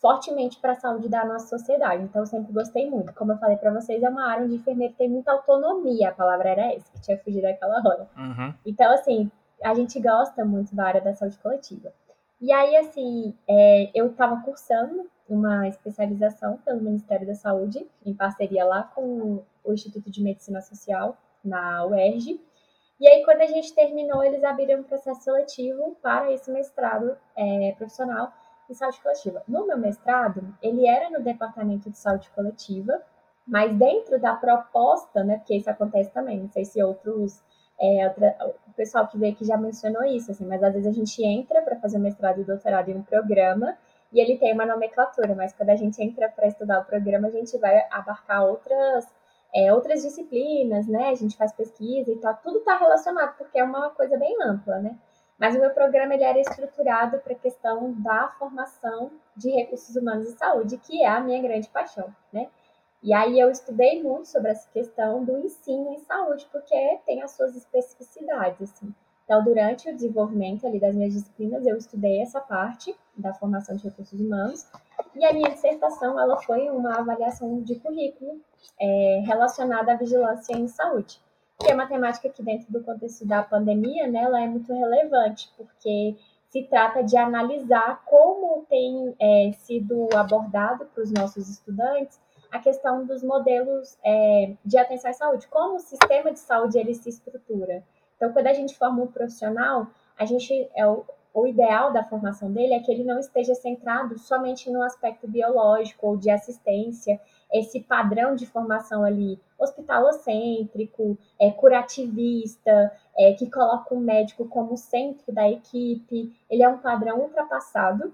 fortemente para a saúde da nossa sociedade. Então, eu sempre gostei muito. Como eu falei para vocês, é uma área onde o enfermeiro tem muita autonomia. A palavra era essa, que tinha fugido daquela hora. Uhum. Então, assim, a gente gosta muito da área da saúde coletiva. E aí, assim, é, eu estava cursando uma especialização pelo Ministério da Saúde, em parceria lá com o Instituto de Medicina Social, na UERJ. E aí, quando a gente terminou, eles abriram um processo seletivo para esse mestrado é, profissional em saúde coletiva. No meu mestrado, ele era no departamento de saúde coletiva, mas dentro da proposta, né, porque isso acontece também, não sei se outros, é, outra, o pessoal que veio aqui já mencionou isso, assim, mas às vezes a gente entra para fazer mestrado e doutorado em um programa e ele tem uma nomenclatura, mas quando a gente entra para estudar o programa, a gente vai abarcar outras é, outras disciplinas, né? A gente faz pesquisa e tal, tudo está relacionado, porque é uma coisa bem ampla, né? Mas o meu programa ele era estruturado para a questão da formação de recursos humanos e saúde, que é a minha grande paixão, né? E aí eu estudei muito sobre essa questão do ensino em saúde, porque tem as suas especificidades, assim. Então, durante o desenvolvimento ali das minhas disciplinas, eu estudei essa parte da formação de recursos humanos, e a minha dissertação, ela foi uma avaliação de currículo é, relacionada à vigilância em saúde que é uma temática que dentro do contexto da pandemia, né, ela é muito relevante, porque se trata de analisar como tem é, sido abordado para os nossos estudantes a questão dos modelos é, de atenção à saúde, como o sistema de saúde ele se estrutura. Então, quando a gente forma um profissional, a gente é, o ideal da formação dele é que ele não esteja centrado somente no aspecto biológico ou de assistência, esse padrão de formação ali hospitalocêntrico, é, curativista, é, que coloca o médico como centro da equipe, ele é um padrão ultrapassado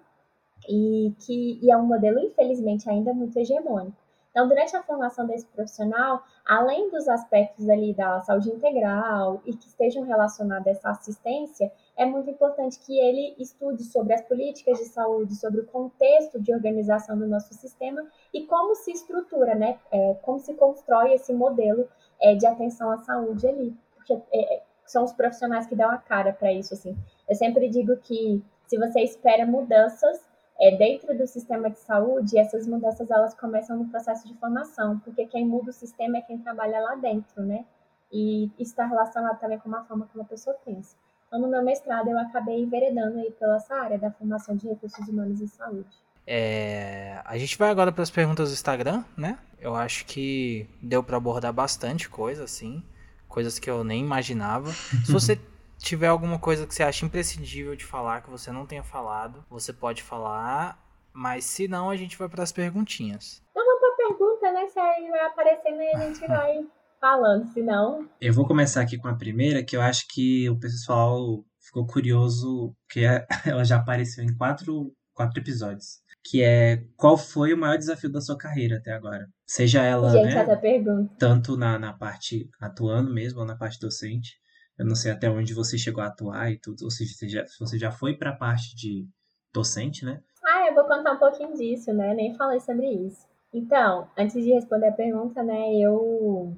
e que e é um modelo, infelizmente, ainda muito hegemônico. Então, durante a formação desse profissional, além dos aspectos ali da saúde integral e que estejam relacionados a essa assistência, é muito importante que ele estude sobre as políticas de saúde, sobre o contexto de organização do nosso sistema e como se estrutura, né? É, como se constrói esse modelo é, de atenção à saúde ali. Porque é, são os profissionais que dão a cara para isso, assim. Eu sempre digo que se você espera mudanças, é, dentro do sistema de saúde, essas mudanças elas começam no processo de formação, porque quem muda o sistema é quem trabalha lá dentro, né? E isso está relacionado também com a forma como a pessoa pensa. Então, no meu mestrado, eu acabei enveredando aí pela essa área da formação de recursos humanos em saúde. É, a gente vai agora para as perguntas do Instagram, né? Eu acho que deu para abordar bastante coisa, assim, coisas que eu nem imaginava. (laughs) Se você tiver alguma coisa que você acha imprescindível de falar, que você não tenha falado, você pode falar. Mas se não, a gente vai para as perguntinhas. Não, vamos para pergunta, né? Se aí vai aparecendo e a gente (laughs) vai falando, se não. Eu vou começar aqui com a primeira, que eu acho que o pessoal ficou curioso, porque (laughs) ela já apareceu em quatro, quatro episódios. Que é qual foi o maior desafio da sua carreira até agora? Seja ela, Gente, né, essa pergunta. tanto na, na parte atuando mesmo, ou na parte docente, eu não sei até onde você chegou a atuar e tudo, ou seja, você já, você já foi para a parte de docente, né? Ah, eu vou contar um pouquinho disso, né? Nem falei sobre isso. Então, antes de responder a pergunta, né, eu,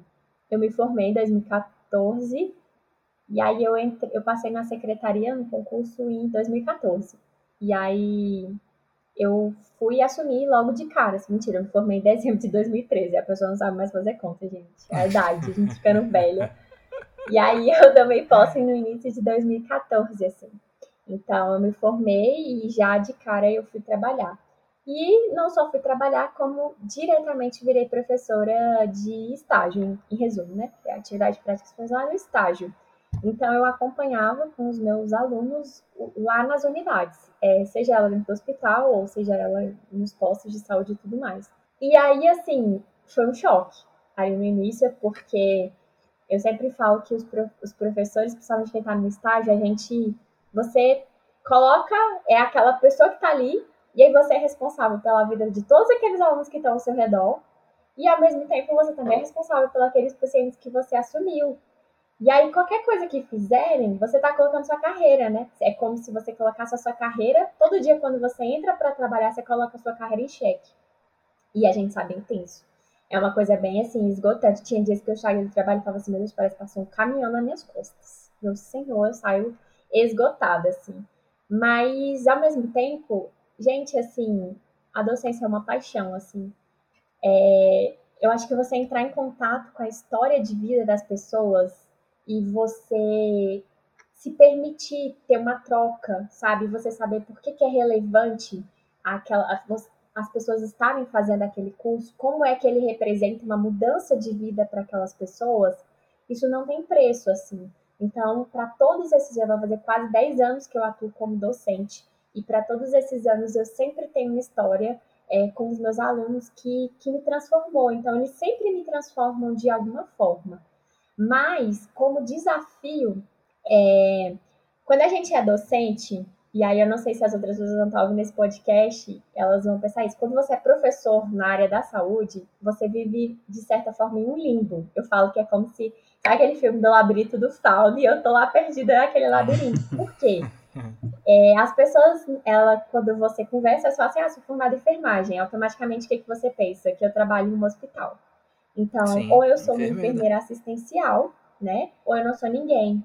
eu me formei em 2014 e aí eu, entre, eu passei na secretaria no concurso em 2014. E aí eu fui assumir logo de cara. Assim, mentira, eu me formei em dezembro de 2013. A pessoa não sabe mais fazer conta, gente. É a idade, a gente ficando velha. (laughs) E aí (laughs) eu tomei posse no início de 2014, assim. Então eu me formei e já de cara eu fui trabalhar. E não só fui trabalhar, como diretamente virei professora de estágio, em resumo, né? A atividade prática lá no estágio. Então eu acompanhava com os meus alunos lá nas unidades, é, seja ela dentro do hospital ou seja ela nos postos de saúde e tudo mais. E aí, assim, foi um choque aí no início, porque eu sempre falo que os, os professores, principalmente quem está no estágio, a gente. Você coloca, é aquela pessoa que está ali, e aí você é responsável pela vida de todos aqueles alunos que estão ao seu redor, e ao mesmo tempo você também é responsável pelos aqueles pacientes que você assumiu. E aí, qualquer coisa que fizerem, você está colocando sua carreira, né? É como se você colocasse a sua carreira. Todo dia, quando você entra para trabalhar, você coloca a sua carreira em xeque. E a gente sabe isso é uma coisa bem assim, esgotante. Tinha dias que eu saía do trabalho e falava assim, meu Deus, parece que passou um caminhão nas minhas costas. Meu senhor, eu saio esgotada, assim. Mas, ao mesmo tempo, gente, assim, a docência é uma paixão, assim. É, eu acho que você entrar em contato com a história de vida das pessoas e você se permitir ter uma troca, sabe? Você saber por que, que é relevante aquela, as pessoas estarem fazendo aquele curso, como é que ele representa uma mudança de vida para aquelas pessoas, isso não tem preço, assim. Então, para todos esses, já vai fazer quase 10 anos que eu atuo como docente, e para todos esses anos eu sempre tenho uma história é, com os meus alunos que, que me transformou. Então, eles sempre me transformam de alguma forma. Mas, como desafio, é, quando a gente é docente, e aí eu não sei se as outras pessoas não estão ouvindo esse podcast, elas vão pensar isso. Quando você é professor na área da saúde, você vive, de certa forma, em um limbo. Eu falo que é como se. Sabe aquele filme do labirinto do fauno e eu tô lá perdida naquele labirinto. (laughs) Por quê? É, as pessoas, ela, quando você conversa, só assim, ah, sou formada em enfermagem. Automaticamente, o que, que você pensa? Que eu trabalho em um hospital. Então, Sim, ou eu sou enfermeira. uma enfermeira assistencial, né? Ou eu não sou ninguém.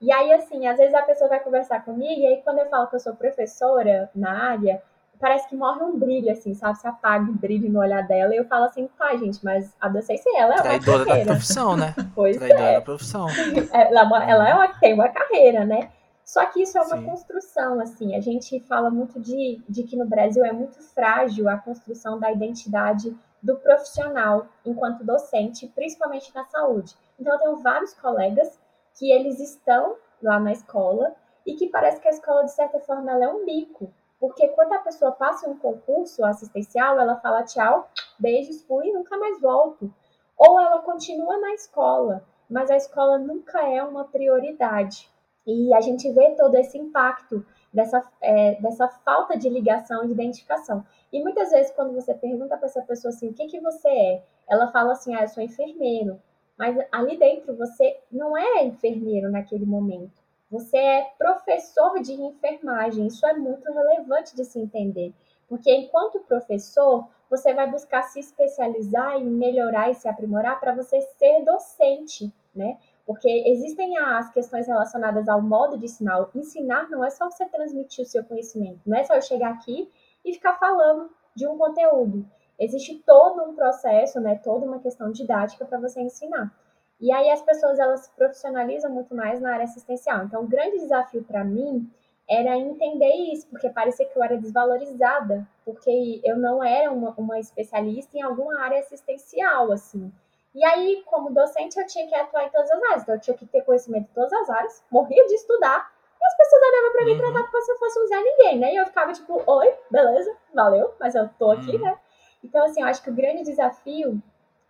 E aí, assim, às vezes a pessoa vai conversar comigo, e aí quando eu falo que eu sou professora na área, parece que morre um brilho, assim, sabe? Se apaga um brilho no olhar dela, e eu falo assim, tá, gente, mas a docência, ela é uma Traidora carreira. da profissão, né? (laughs) Pois Traidora é. da profissão. (laughs) Ela, ela é uma, tem uma carreira, né? Só que isso é uma Sim. construção, assim. A gente fala muito de, de que no Brasil é muito frágil a construção da identidade do profissional enquanto docente, principalmente na saúde. Então, eu tenho vários colegas que eles estão lá na escola e que parece que a escola, de certa forma, ela é um bico. Porque quando a pessoa passa um concurso assistencial, ela fala tchau, beijos, fui e nunca mais volto. Ou ela continua na escola, mas a escola nunca é uma prioridade. E a gente vê todo esse impacto dessa, é, dessa falta de ligação e de identificação. E muitas vezes, quando você pergunta para essa pessoa assim, o que, que você é? Ela fala assim, ah, eu sou enfermeiro. Mas ali dentro você não é enfermeiro naquele momento. Você é professor de enfermagem. Isso é muito relevante de se entender. Porque enquanto professor, você vai buscar se especializar e melhorar e se aprimorar para você ser docente, né? Porque existem as questões relacionadas ao modo de ensinar. Ensinar não é só você transmitir o seu conhecimento, não é só eu chegar aqui e ficar falando de um conteúdo. Existe todo um processo, né, toda uma questão didática para você ensinar. E aí as pessoas elas se profissionalizam muito mais na área assistencial. Então, o grande desafio para mim era entender isso, porque parecia que eu era desvalorizada, porque eu não era uma, uma especialista em alguma área assistencial, assim. E aí, como docente, eu tinha que atuar em todas as áreas. Então, eu tinha que ter conhecimento de todas as áreas, morria de estudar, e as pessoas olhavam pra mim e tratavam como se eu fosse usar ninguém, né? E eu ficava tipo, oi, beleza, valeu, mas eu tô aqui, uhum. né? Então, assim, eu acho que o grande desafio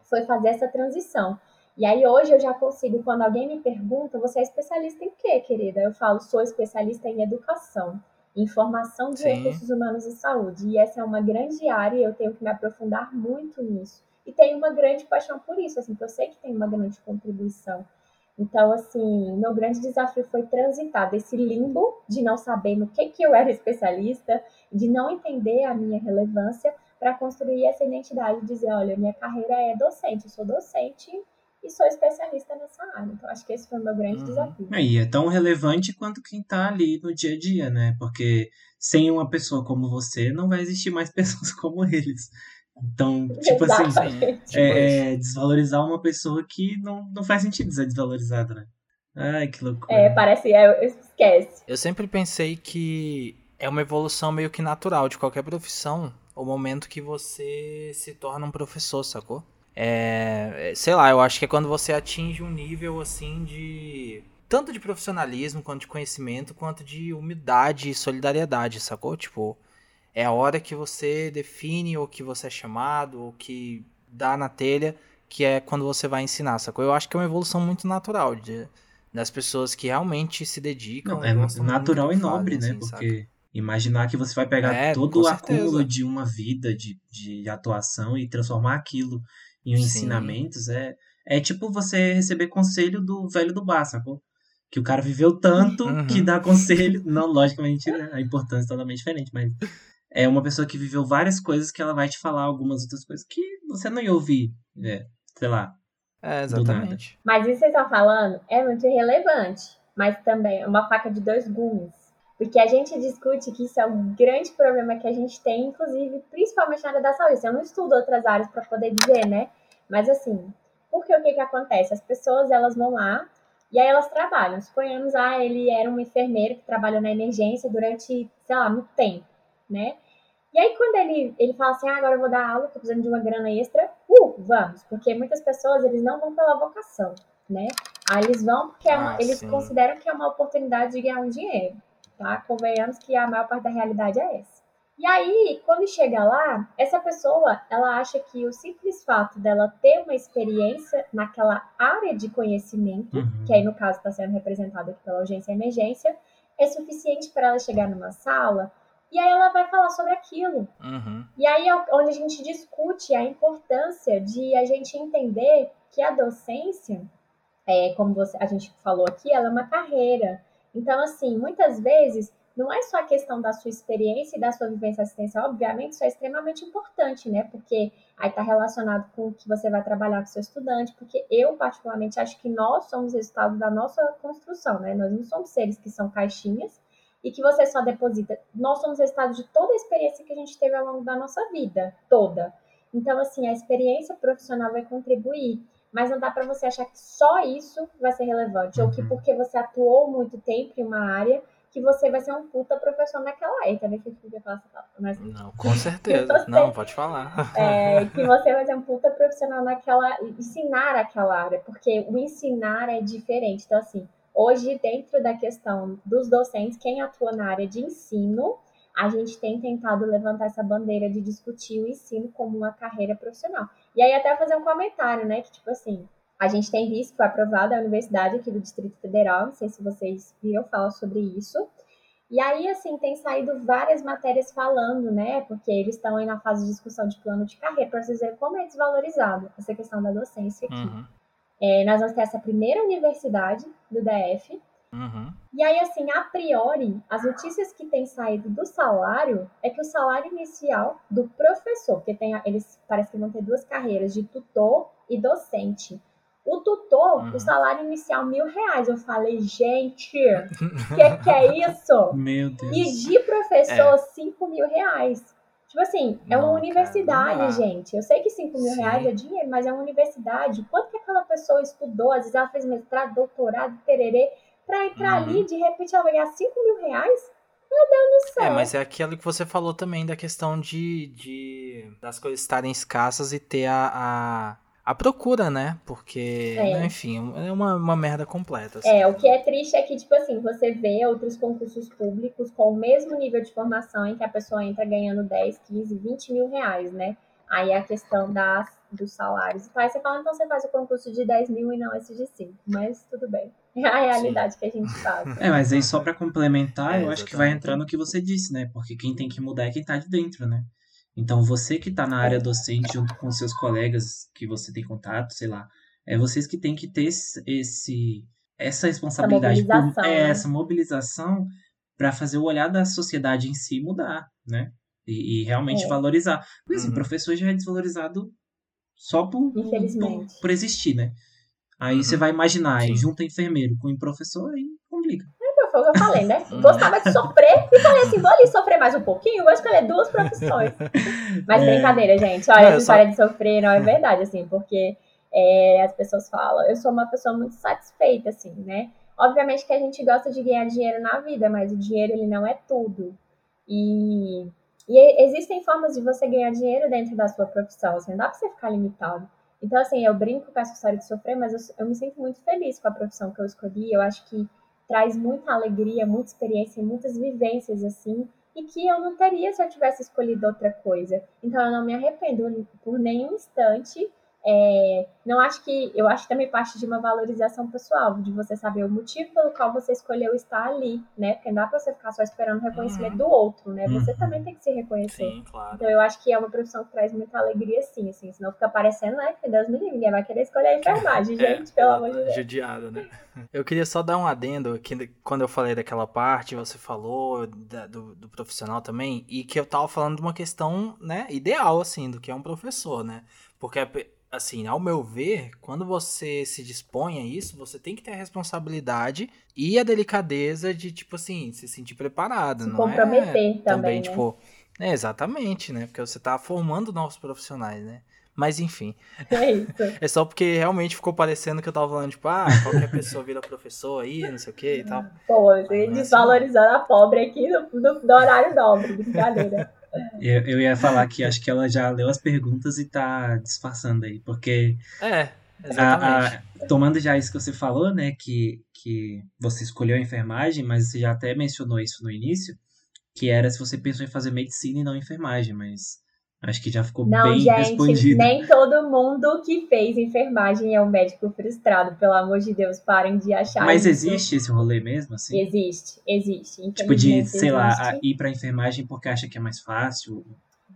foi fazer essa transição. E aí hoje eu já consigo, quando alguém me pergunta, você é especialista em quê, querida? Eu falo, sou especialista em educação, em formação de Sim. recursos humanos e saúde. E essa é uma grande área e eu tenho que me aprofundar muito nisso. E tenho uma grande paixão por isso, assim, porque eu sei que tem uma grande contribuição. Então, assim, meu grande desafio foi transitar desse limbo de não saber no que, que eu era especialista, de não entender a minha relevância, para construir essa identidade, dizer, olha, minha carreira é docente, eu sou docente e sou especialista nessa área. Então, acho que esse foi o meu grande uhum. desafio. É, e é tão relevante quanto quem está ali no dia a dia, né? Porque sem uma pessoa como você, não vai existir mais (laughs) pessoas como eles. Então, tipo assim, Exatamente. assim, é, é, desvalorizar uma pessoa que não, não faz sentido ser desvalorizada, né? Ai, que loucura. É, parece, é, esquece. Eu sempre pensei que é uma evolução meio que natural de qualquer profissão, o momento que você se torna um professor, sacou? É, sei lá, eu acho que é quando você atinge um nível assim de. Tanto de profissionalismo, quanto de conhecimento, quanto de humildade e solidariedade, sacou? Tipo, é a hora que você define o que você é chamado, o que dá na telha, que é quando você vai ensinar, sacou? Eu acho que é uma evolução muito natural de, das pessoas que realmente se dedicam. Não, é natural e nobre, né? Assim, Porque saca? Imaginar que você vai pegar é, todo o acúmulo de uma vida de, de atuação e transformar aquilo em ensinamentos é, é tipo você receber conselho do velho do bar, sacou? Que o cara viveu tanto (laughs) uhum. que dá conselho. Não, logicamente, né? a importância é totalmente diferente, mas é uma pessoa que viveu várias coisas que ela vai te falar algumas outras coisas que você não ia ouvir, é, sei lá. É, exatamente. Mas isso que vocês estão falando é muito irrelevante, mas também é uma faca de dois gumes. Porque a gente discute que isso é um grande problema que a gente tem, inclusive, principalmente na área da saúde. Eu não estudo outras áreas para poder dizer, né? Mas assim, porque o que que acontece? As pessoas, elas vão lá e aí elas trabalham. Suponhamos, ah, ele era um enfermeiro que trabalhou na emergência durante, sei lá, muito tempo, né? E aí, quando ele, ele fala assim, ah, agora eu vou dar aula, tô precisando de uma grana extra, uh, vamos. Porque muitas pessoas, eles não vão pela vocação, né? Aí eles vão porque é uma, ah, eles consideram que é uma oportunidade de ganhar um dinheiro, tá? Convenhamos que a maior parte da realidade é essa. E aí, quando chega lá, essa pessoa, ela acha que o simples fato dela ter uma experiência naquela área de conhecimento, uhum. que aí no caso está sendo representada aqui pela urgência e emergência, é suficiente para ela chegar numa sala e aí ela vai falar sobre aquilo. Uhum. E aí é onde a gente discute a importância de a gente entender que a docência, é, como você, a gente falou aqui, ela é uma carreira. Então, assim, muitas vezes não é só a questão da sua experiência e da sua vivência assistencial, obviamente isso é extremamente importante, né? Porque aí está relacionado com o que você vai trabalhar com seu estudante, porque eu, particularmente, acho que nós somos resultado da nossa construção, né? Nós não somos seres que são caixinhas, e que você só deposita. Nós somos resultado de toda a experiência que a gente teve ao longo da nossa vida, toda. Então, assim, a experiência profissional vai contribuir, mas não dá para você achar que só isso vai ser relevante, uhum. ou que uhum. porque você atuou muito tempo em uma área, que você vai ser um puta professor naquela área. Também que eu falar essa palavra, mas... Não, com certeza. (laughs) Você, não, pode falar. É, que você vai ser um puta profissional naquela... Ensinar aquela área, porque o ensinar é diferente. Então, assim, hoje, dentro da questão dos docentes, quem atua na área de ensino, a gente tem tentado levantar essa bandeira de discutir o ensino como uma carreira profissional. E aí até fazer um comentário, né, que tipo assim, a gente tem visto que foi aprovada a universidade aqui do Distrito Federal, não sei se vocês viram falar sobre isso. E aí, assim, tem saído várias matérias falando, né? Porque eles estão aí na fase de discussão de plano de carreira, para vocês verem como é desvalorizado essa questão da docência aqui. Uhum. É, nós vamos ter essa primeira universidade do DF. Uhum. E aí, assim, a priori, as notícias que têm saído do salário é que o salário inicial do professor, porque tem, eles parece que vão ter duas carreiras, de tutor e docente. O tutor, uhum. o salário inicial mil reais. Eu falei, gente, (laughs) que que é isso? Meu Deus. E de professor, é. cinco mil reais. Tipo assim, é uma universidade, cara, gente. Eu sei que cinco mil Sim. reais é dinheiro, mas é uma universidade. Quanto que aquela pessoa estudou? Às vezes ela fez mestrado, doutorado, tererê, pra entrar uhum. ali, de repente ela ganhar cinco mil reais? Meu Deus do céu. É, mas é aquilo que você falou também da questão de, de das coisas estarem escassas e ter a, a a procura, né? Porque, é. né, enfim, é uma, uma merda completa. Assim. É, o que é triste é que, tipo assim, você vê outros concursos públicos com o mesmo nível de formação em que a pessoa entra ganhando 10, 15, 20 mil reais, né? Aí a questão das, dos salários. Aí você fala, então você faz o concurso de 10 mil e não esse de 5. Mas tudo bem. É a realidade Sim. que a gente faz. É, mas aí só para complementar, é, eu acho que vai entrar no que você disse, né? Porque quem tem que mudar é quem tá de dentro, né? Então, você que está na área docente junto com seus colegas que você tem contato, sei lá, é vocês que têm que ter esse essa responsabilidade, essa mobilização, por, é, né? essa mobilização para fazer o olhar da sociedade em si mudar, né? E, e realmente é. valorizar. Porque assim, uhum. professor já é desvalorizado só por, por, por existir, né? Aí uhum. você vai imaginar, aí junta enfermeiro com professor, aí complica foi o que eu falei, né? (laughs) Gostava de sofrer e falei assim: vou ali sofrer mais um pouquinho, vou escolher duas profissões. (laughs) Mas é. brincadeira, gente. Olha, essa história de sofrer não é verdade, assim, porque é, as pessoas falam, eu sou uma pessoa muito satisfeita, assim, né? Obviamente que a gente gosta de ganhar dinheiro na vida, mas o dinheiro ele não é tudo. E, e existem formas de você ganhar dinheiro dentro da sua profissão, assim, não dá pra você ficar limitado. Então, assim, eu brinco com essa história de sofrer, mas eu, eu me sinto muito feliz com a profissão que eu escolhi. Eu acho que traz muita alegria, muita experiência, muitas vivências assim, e que eu não teria se eu tivesse escolhido outra coisa. Então eu não me arrependo por nenhum instante é, não acho que. Eu acho que também parte de uma valorização pessoal, de você saber o motivo pelo qual você escolheu estar ali, né? Porque não dá pra você ficar só esperando o reconhecimento uhum. do outro, né? Você uhum. também tem que se reconhecer. Sim, claro. Então eu acho que é uma profissão que traz muita alegria, sim, assim. Senão fica parecendo, né? Que Deus me livre, ninguém vai querer escolher a enfermagem, é, gente, pelo amor de Deus. Judiado, né? Eu queria só dar um adendo que quando eu falei daquela parte, você falou da, do, do profissional também, e que eu tava falando de uma questão, né, ideal, assim, do que é um professor, né? Porque assim, ao meu ver, quando você se dispõe a isso, você tem que ter a responsabilidade e a delicadeza de, tipo assim, se sentir preparado. Se não comprometer é também, também né? tipo. É, exatamente, né? Porque você tá formando novos profissionais, né? Mas enfim. É isso. (laughs) é só porque realmente ficou parecendo que eu tava falando, tipo, ah, qualquer pessoa vira professor aí, não sei o que e tal. Pô, você é desvalorizando assim. a pobre aqui no, no, no horário nobre, brincadeira. (laughs) Eu, eu ia falar que acho que ela já leu as perguntas e tá disfarçando aí, porque. É, exatamente. A, a, tomando já isso que você falou, né, que, que você escolheu a enfermagem, mas você já até mencionou isso no início, que era se você pensou em fazer medicina e não enfermagem, mas Acho que já ficou não, bem gente, respondido. Nem todo mundo que fez enfermagem é um médico frustrado, pelo amor de Deus, parem de achar. Mas isso. existe esse rolê mesmo, assim? Existe, existe. Tipo de, sei existe. lá, ir pra enfermagem porque acha que é mais fácil,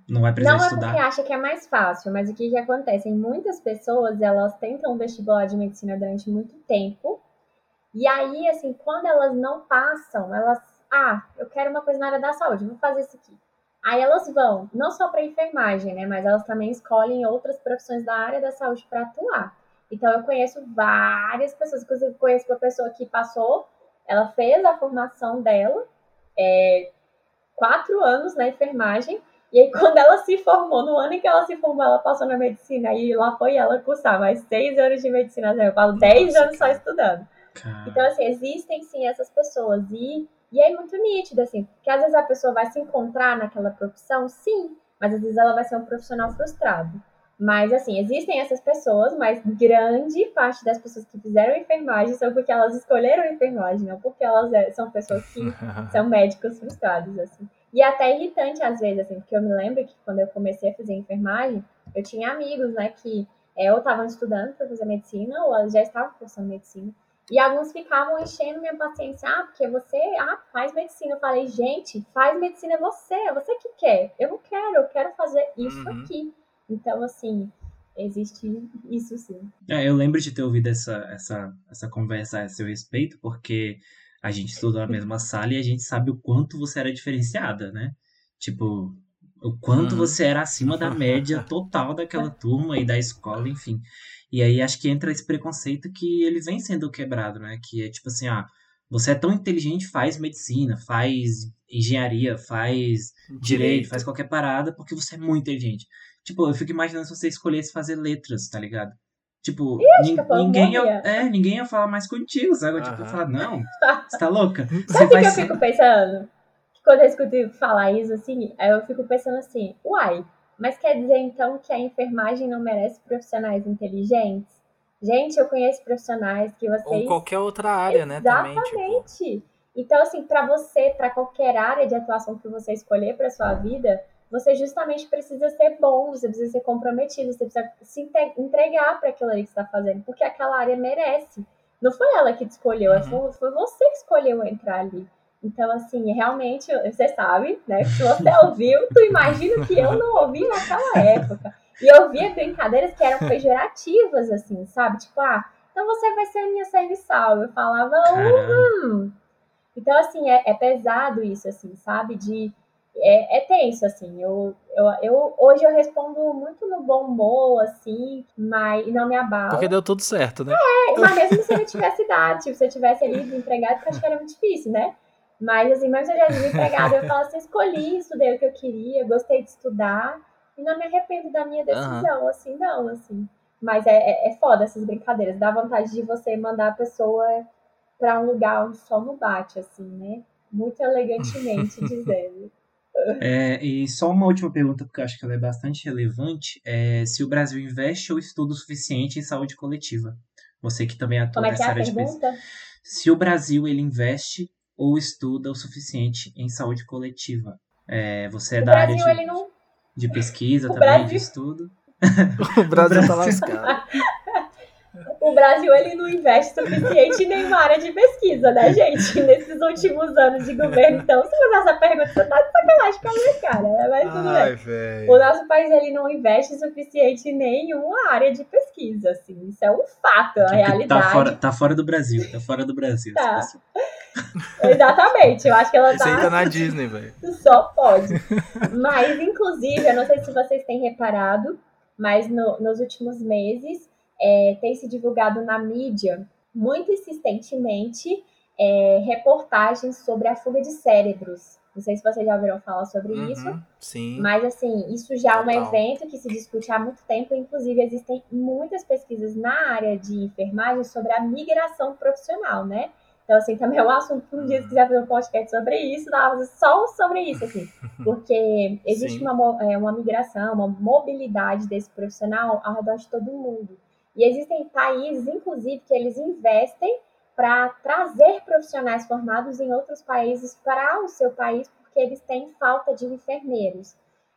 não vai precisar não estudar. Não é porque acha que é mais fácil, mas o que, que acontece? Muitas pessoas, elas tentam vestibular de medicina durante muito tempo, e aí, assim, quando elas não passam, elas, ah, eu quero uma coisa na área da saúde, vou fazer isso aqui. Aí elas vão, não só para enfermagem, né, mas elas também escolhem outras profissões da área da saúde para atuar. Então eu conheço várias pessoas, inclusive conheço uma pessoa que passou, ela fez a formação dela, é, quatro anos na enfermagem, e aí quando ela se formou, no ano em que ela se formou, ela passou na medicina, e lá foi ela cursar mais seis anos de medicina, eu falo dez anos só estudando. Então, assim, existem sim essas pessoas, e e é muito nítido, assim, porque às vezes a pessoa vai se encontrar naquela profissão, sim, mas às vezes ela vai ser um profissional frustrado. Mas, assim, existem essas pessoas, mas grande parte das pessoas que fizeram enfermagem são porque elas escolheram enfermagem, não porque elas é, são pessoas que (laughs) são médicos frustrados, assim. E é até irritante às vezes, assim, porque eu me lembro que quando eu comecei a fazer enfermagem, eu tinha amigos, né, que é, ou estavam estudando para fazer medicina, ou já estavam cursando medicina. E alguns ficavam enchendo minha paciência. Ah, porque você ah, faz medicina. Eu falei, gente, faz medicina você, é você que quer. Eu não quero, eu quero fazer isso uhum. aqui. Então, assim, existe isso sim. É, eu lembro de ter ouvido essa, essa, essa conversa a seu respeito, porque a gente estudou na mesma (laughs) sala e a gente sabe o quanto você era diferenciada, né? Tipo, o quanto uhum. você era acima da média total daquela turma e da escola, enfim. E aí acho que entra esse preconceito que ele vem sendo quebrado, né? Que é tipo assim, ah, você é tão inteligente, faz medicina, faz engenharia, faz direito, direito faz qualquer parada, porque você é muito inteligente. Tipo, eu fico imaginando se você escolhesse fazer letras, tá ligado? Tipo, ninguém, ia, é, ninguém ia falar mais contigo, sabe? Uhum. Tipo, eu falar, não, (laughs) você tá louca? Sabe o que eu ser... fico pensando? Quando eu escuto falar isso, assim, aí eu fico pensando assim, uai, mas quer dizer então que a enfermagem não merece profissionais inteligentes? Gente, eu conheço profissionais que vocês. Ou qualquer outra área, Exatamente. né? Exatamente. Tipo... Então, assim, para você, para qualquer área de atuação que você escolher para sua vida, você justamente precisa ser bom, você precisa ser comprometido, você precisa se entregar para aquilo ali que está fazendo, porque aquela área merece. Não foi ela que te escolheu, uhum. foi, foi você que escolheu entrar ali. Então, assim, realmente, você sabe, né? Se você ouviu, tu imagina que eu não ouvi naquela época. E eu ouvia brincadeiras que eram pejorativas, assim, sabe? Tipo, ah, então você vai ser a minha serviçal. Eu falava, hum. Então, assim, é, é, pesado isso, assim, sabe? De. É, é tenso, assim. Eu, eu, eu, hoje eu respondo muito no bom humor, assim, mas não me abalo. Porque deu tudo certo, né? É, mas mesmo se eu tivesse idade, tipo, se eu tivesse ali desempregado, acho que era muito difícil, né? Mas, assim, mesmo se eu já desempregado, eu falo assim, escolhi, estudei o que eu queria, gostei de estudar, e não me arrependo da minha decisão, uhum. assim, não, assim. Mas é, é, é, foda essas brincadeiras, dá vontade de você mandar a pessoa para um lugar onde sol não bate, assim, né? Muito elegantemente (laughs) dizendo. É, e só uma última pergunta, porque eu acho que ela é bastante relevante, é se o Brasil investe ou estuda o suficiente em saúde coletiva. Você que também atua Como é nessa é área de pesquisa. Se o Brasil ele investe ou estuda o suficiente em saúde coletiva. É, você é o da Brasil, área de, não... de pesquisa (laughs) o também, Brasil... de estudo. o (laughs) Brasil, o Brasil tá (laughs) lascado. o Brasil ele não investe suficiente em nenhuma área de pesquisa, né, gente? Nesses últimos anos de governo. Então, se você essa pergunta, você tá de sacanagem com a minha cara, né? Mas tudo Ai, bem. Véio. O nosso país ele não investe suficiente em nenhuma área de pesquisa, assim. Isso é um fato, é a realidade. Tá fora, tá fora do Brasil, tá fora do Brasil. Tá. (laughs) Exatamente, eu acho que ela tá. Você tá na Disney, velho. (laughs) Só pode. Mas, inclusive, eu não sei se vocês têm reparado, mas no, nos últimos meses é, tem se divulgado na mídia muito insistentemente é, reportagens sobre a fuga de cérebros. Não sei se vocês já ouviram falar sobre uhum, isso. Sim. Mas, assim, isso já é um evento que se discute há muito tempo. Inclusive, existem muitas pesquisas na área de enfermagem sobre a migração profissional, né? Então, assim, também é um assunto que um dia, se quiser fazer um podcast sobre isso, dá só sobre isso, assim. (laughs) Porque existe uma, é, uma migração, uma mobilidade desse profissional ao redor de todo mundo. E existem países, inclusive, que eles investem para trazer profissionais formados em outros países para o seu país, porque eles têm falta de enfermeiros.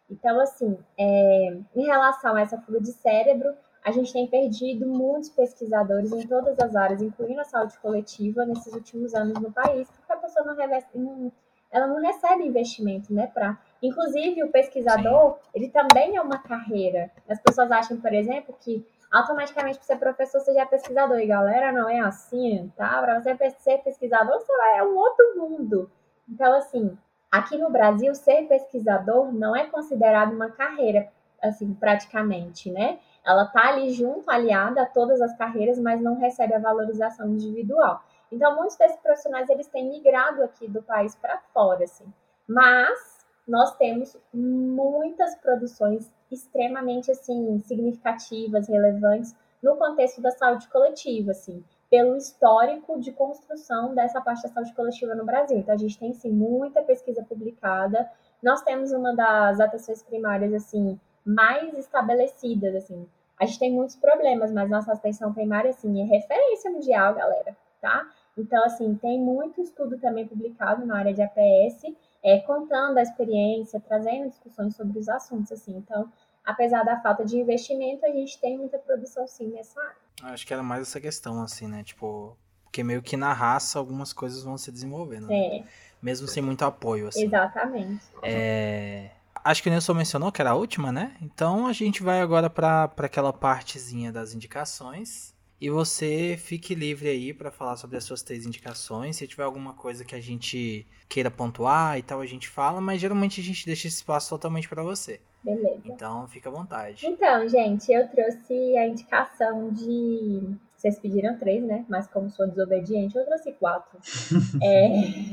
Então, assim, é, em relação a essa fuga de cérebro, a gente tem perdido muitos pesquisadores em todas as áreas, incluindo a saúde coletiva, nesses últimos anos no país, porque a pessoa não, não ela não recebe investimento, né? Pra... Inclusive, o pesquisador, Sim. ele também é uma carreira. As pessoas acham, por exemplo, que automaticamente para ser professor você já é pesquisador. E galera, não é assim, tá? Para você ser pesquisador, você vai é um outro mundo. Então, assim, aqui no Brasil, ser pesquisador não é considerado uma carreira, assim, praticamente, né? Ela tá ali junto, aliada a todas as carreiras, mas não recebe a valorização individual. Então, muitos desses profissionais eles têm migrado aqui do país para fora, assim. Mas nós temos muitas produções extremamente assim significativas, relevantes no contexto da saúde coletiva, assim, pelo histórico de construção dessa parte da saúde coletiva no Brasil. Então a gente tem sim muita pesquisa publicada. Nós temos uma das atenções primárias assim mais estabelecidas, assim. A gente tem muitos problemas, mas nossa atenção primária, assim, é referência mundial, galera, tá? Então, assim, tem muito estudo também publicado na área de APS, é, contando a experiência, trazendo discussões sobre os assuntos, assim. Então, apesar da falta de investimento, a gente tem muita produção, sim, nessa área. Acho que era mais essa questão, assim, né? Tipo, porque meio que na raça algumas coisas vão se desenvolvendo, né? É, Mesmo sem muito apoio, assim. exatamente. É... Acho que o Nilson mencionou que era a última, né? Então a gente vai agora para aquela partezinha das indicações. E você fique livre aí para falar sobre as suas três indicações. Se tiver alguma coisa que a gente queira pontuar e tal, a gente fala, mas geralmente a gente deixa esse espaço totalmente para você. Beleza. Então fica à vontade. Então, gente, eu trouxe a indicação de. Vocês pediram três, né? Mas como sou desobediente, eu trouxe quatro. (laughs) É,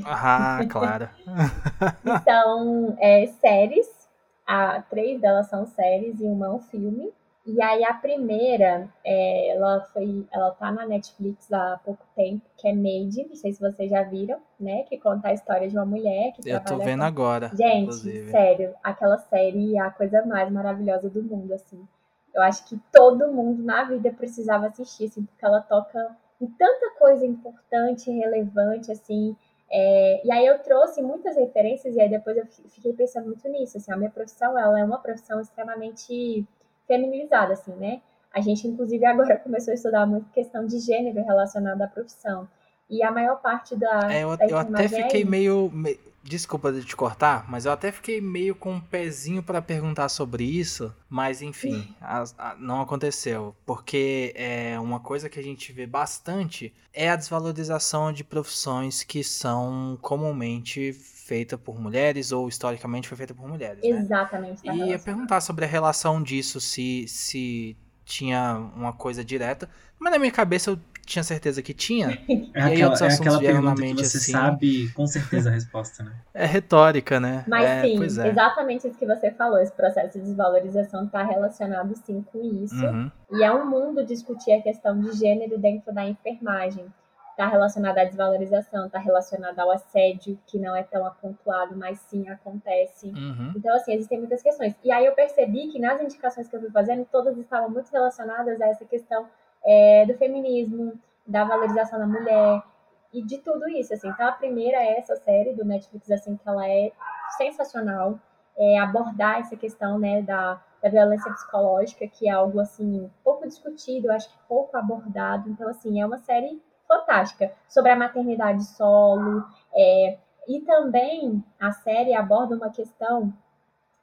Ah, claro. São é, séries, a, três delas são séries e uma é um filme. E aí a primeira, é, ela foi, ela tá na Netflix há pouco tempo, que é Made, não sei se vocês já viram, né? Que conta a história de uma mulher que Eu tô vendo com- agora, Gente, inclusive. sério, aquela série é a coisa mais maravilhosa do mundo, assim. Eu acho que todo mundo na vida precisava assistir, assim, porque ela toca em tanta coisa importante, relevante, assim. É, e aí eu trouxe muitas referências e aí depois eu fi- fiquei pensando muito nisso, assim, a minha profissão, ela é uma profissão extremamente feminilizada, assim, né? A gente, inclusive, agora (laughs) começou a estudar muito questão de gênero relacionada à profissão. E a maior parte da, É, eu, da eu até fiquei meio. me- Desculpa de te cortar, mas eu até fiquei meio com um pezinho pra perguntar sobre isso, mas enfim, as- a- não aconteceu. Porque é uma coisa que a gente vê bastante é a desvalorização de profissões que são comumente feitas por mulheres ou historicamente foi feita por mulheres. Né? Exatamente. tá E ia perguntar sobre a relação disso, se, se tinha uma coisa direta. Mas na minha cabeça eu tinha certeza que tinha. É (laughs) E aí aquela, outros é assuntos aquela vieram na pergunta que mente, você assim. sabe com certeza a resposta, né? É retórica, né? Mas é, sim, pois é. exatamente isso que você falou. Esse processo de desvalorização está relacionado sim com isso. Uhum. E é um mundo discutir a questão de gênero dentro da enfermagem. Está relacionado à desvalorização, está relacionado ao assédio, que não é tão apontuado, mas sim acontece. Uhum. Então, assim, existem muitas questões. E aí eu percebi que nas indicações que eu fui fazendo, todas estavam muito relacionadas a essa questão é, do feminismo, da valorização da mulher e de tudo isso, assim. Então, a primeira é essa série do Netflix, assim, que ela é sensacional. É, abordar essa questão, né, da, da violência psicológica, que é algo, assim, pouco discutido, acho que pouco abordado. Então, assim, é uma série fantástica. Sobre a maternidade solo, é, e também a série aborda uma questão,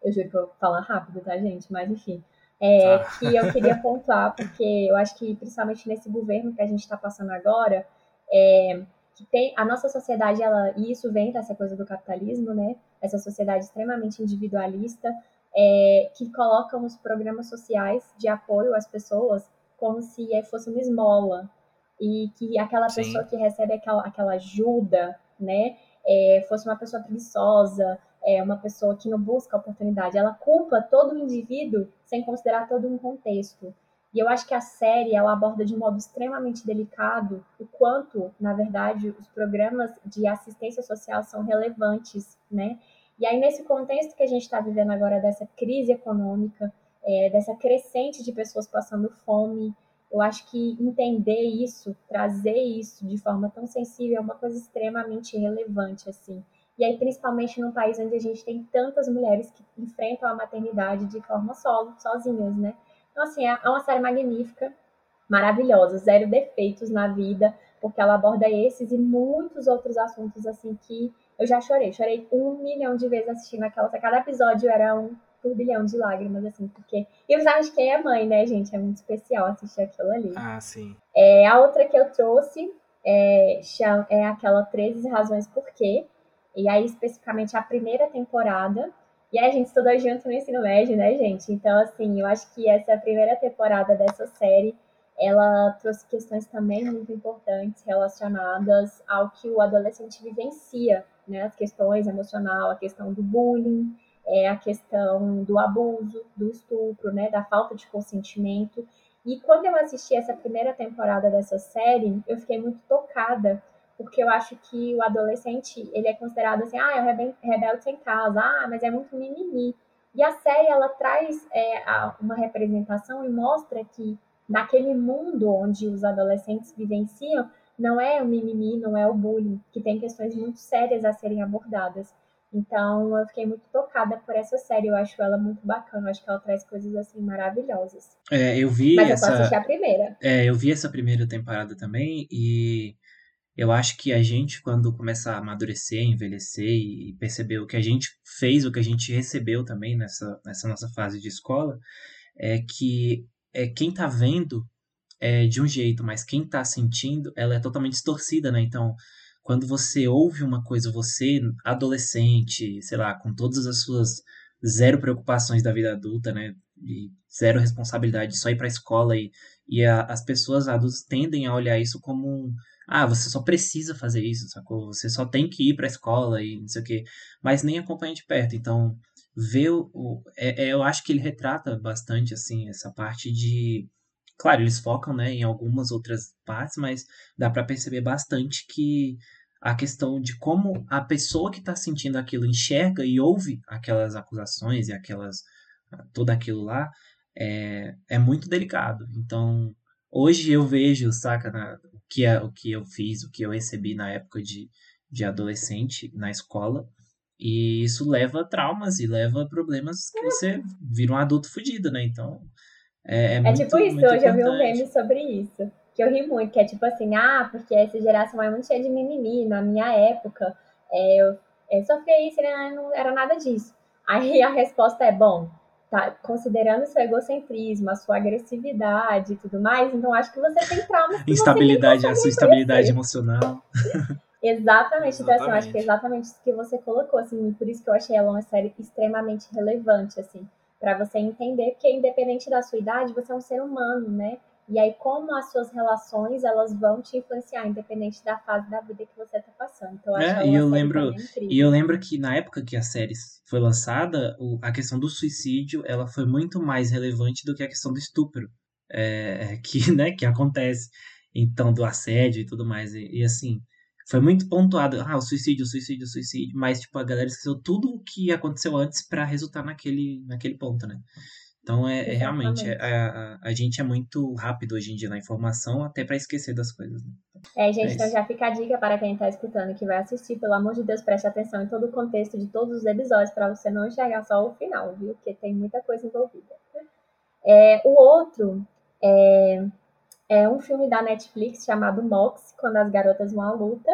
eu juro que eu vou falar rápido, tá, gente? Mas enfim, é, Tá. que eu queria pontuar, porque eu acho que principalmente nesse governo que a gente está passando agora, é, que tem a nossa sociedade, ela, e isso vem dessa coisa do capitalismo, né? Essa sociedade extremamente individualista, é, que colocam os programas sociais de apoio às pessoas como se fosse uma esmola. E que aquela Sim. pessoa que recebe aquela, aquela ajuda, né? é, fosse uma pessoa preguiçosa, é, uma pessoa que não busca oportunidade. Ela culpa todo o indivíduo sem considerar todo um contexto. E eu acho que a série ela aborda de um modo extremamente delicado o quanto, na verdade, os programas de assistência social são relevantes, né? E aí, nesse contexto que a gente está vivendo agora dessa crise econômica, é, dessa crescente de pessoas passando fome, eu acho que entender isso, trazer isso de forma tão sensível é uma coisa extremamente relevante, assim. E aí, principalmente num país onde a gente tem tantas mulheres que enfrentam a maternidade de forma solo, sozinhas, né? Então, assim, é uma série magnífica, maravilhosa, zero defeitos na vida, porque ela aborda esses e muitos outros assuntos, assim, que eu já chorei. Chorei um milhão de vezes assistindo aquela. Cada episódio era um turbilhão de lágrimas, assim, porque. E acho que quem é mãe, né, gente? É muito especial assistir aquilo ali. Ah, sim. É, a outra que eu trouxe é, é aquela 13 Razões Por Quê. E aí, especificamente, a primeira temporada. E aí, a gente estudou junto no ensino médio, né, gente? Então, assim, eu acho que essa primeira temporada dessa série, ela trouxe questões também muito importantes relacionadas ao que o adolescente vivencia, né? As questões emocional, a questão do bullying, é, a questão do abuso, do estupro, né? Da falta de consentimento. E quando eu assisti essa primeira temporada dessa série, eu fiquei muito tocada, porque eu acho que o adolescente, ele é considerado assim, ah, é o rebe- rebelde sem casa, ah, mas é muito mimimi. E a série ela traz é, uma representação e mostra que naquele mundo onde os adolescentes vivenciam, não é o mimimi, não é o bullying, que tem questões muito sérias a serem abordadas. Então, eu fiquei muito tocada por essa série. Eu acho ela muito bacana. Eu acho que ela traz coisas assim maravilhosas. É, eu vi Mas essa. eu só assisti a primeira. É, eu vi essa primeira temporada também e eu acho que a gente, quando começa a amadurecer, envelhecer e perceber o que a gente fez, o que a gente recebeu também nessa, nessa nossa fase de escola, é que é, quem tá vendo é de um jeito, mas quem tá sentindo, ela é totalmente distorcida, né? Então, quando você ouve uma coisa, você, adolescente, sei lá, com todas as suas zero preocupações da vida adulta, né? E zero responsabilidade, só ir pra escola e, e a, as pessoas adultas tendem a olhar isso como um. Ah, você só precisa fazer isso, sacou? Você só tem que ir pra escola e não sei o quê. Mas nem acompanha de perto. Então, ver o. é, é, eu acho que ele retrata bastante, assim, essa parte de. Claro, eles focam, né, em algumas outras partes, mas dá para perceber bastante que a questão de como a pessoa que está sentindo aquilo enxerga e ouve aquelas acusações e aquelas tudo aquilo lá é, é muito delicado. Então, hoje eu vejo, saca, na, que é, o que eu fiz, o que eu recebi na época de, de adolescente na escola, e isso leva a traumas e leva problemas que você vira um adulto fudido, né? Então, é, é, É muito, tipo isso, muito hoje eu vi um meme sobre isso. Que eu ri muito, que é tipo assim, ah, porque essa geração é muito cheia de mimimi. Na minha época, é, eu, eu sofria isso, né? não era nada disso. Aí a resposta é, bom, tá, considerando seu egocentrismo, a sua agressividade e tudo mais, então acho que você tem traumas que Instabilidade, a sua reconhecer. emocional. (laughs) Exatamente, então assim, eu acho que é Exatamente. exatamente isso que você colocou, assim, por isso que eu achei ela uma série extremamente relevante, assim, para você entender que independente da sua idade, você é um ser humano, né? E aí como as suas relações, elas vão te influenciar, independente da fase da vida que você tá passando. Então eu É, e eu lembro-. E eu lembro que na época que a série foi lançada, o- a questão do suicídio ela foi muito mais relevante do que a questão do estupro é, que, (laughs) né, que acontece. Então, do assédio e tudo mais. E, e, assim, foi muito pontuado. Ah, o suicídio, o suicídio, o suicídio. Mas, tipo, a galera esqueceu tudo o que aconteceu antes pra resultar naquele, naquele ponto, né? Então, é, é realmente, Exatamente. a, a, gente é muito rápido hoje em dia na informação, até pra esquecer das coisas, né? É, gente, É então já fica a dica para quem está escutando que vai assistir, pelo amor de Deus, preste atenção em todo o contexto de todos os episódios para você não enxergar só o final, viu? Porque tem muita coisa envolvida. É, o outro é, é um filme da Netflix chamado Mox, Quando as Garotas Vão à Luta.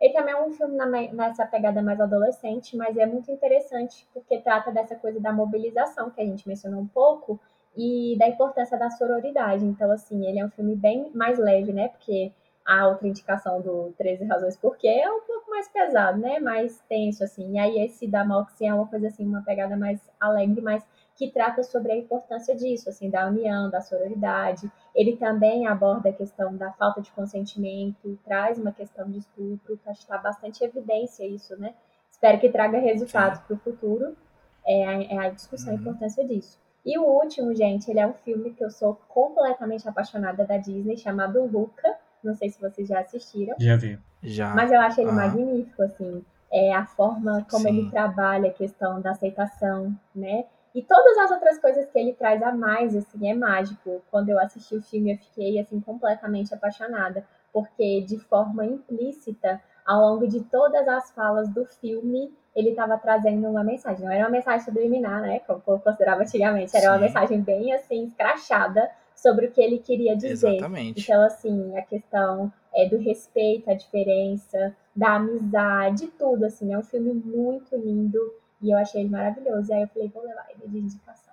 Ele também é um filme na- nessa pegada mais adolescente, mas é muito interessante porque trata dessa coisa da mobilização que a gente mencionou um pouco e da importância da sororidade. Então, assim, ele é um filme bem mais leve, né? Porque a outra indicação do 13 Razões Por Quê é um pouco mais pesado, né? Mais tenso, assim. E aí esse da Moxie é uma coisa assim, uma pegada mais alegre, mas que trata sobre a importância disso, assim, da união, da sororidade. Ele também aborda a questão da falta de consentimento, traz uma questão de estupro, que acho que está bastante em evidência isso, né? Espero que traga resultados para o futuro. É a, é a discussão, a Uhum. importância disso. E o último, gente, ele é um filme que eu sou completamente apaixonada da Disney, chamado Luca. Não sei se vocês já assistiram. Já viu. Já. Mas eu acho ele Ah. magnífico, assim. É a forma como Sim. ele trabalha a questão da aceitação, né? E todas as outras coisas que ele traz a mais, assim, é mágico. Quando eu assisti o filme, eu fiquei, assim, completamente apaixonada. Porque, de forma implícita, ao longo de todas as falas do filme, ele estava trazendo uma mensagem. Não era uma mensagem subliminar, né? Como povo considerava antigamente. Era uma Sim. mensagem bem, assim, escrachada sobre o que ele queria dizer. Exatamente. Então, assim, a questão é do respeito à diferença, da amizade, tudo, assim. É um filme muito lindo e eu achei ele maravilhoso. E aí eu falei, vou levar ele de indicação.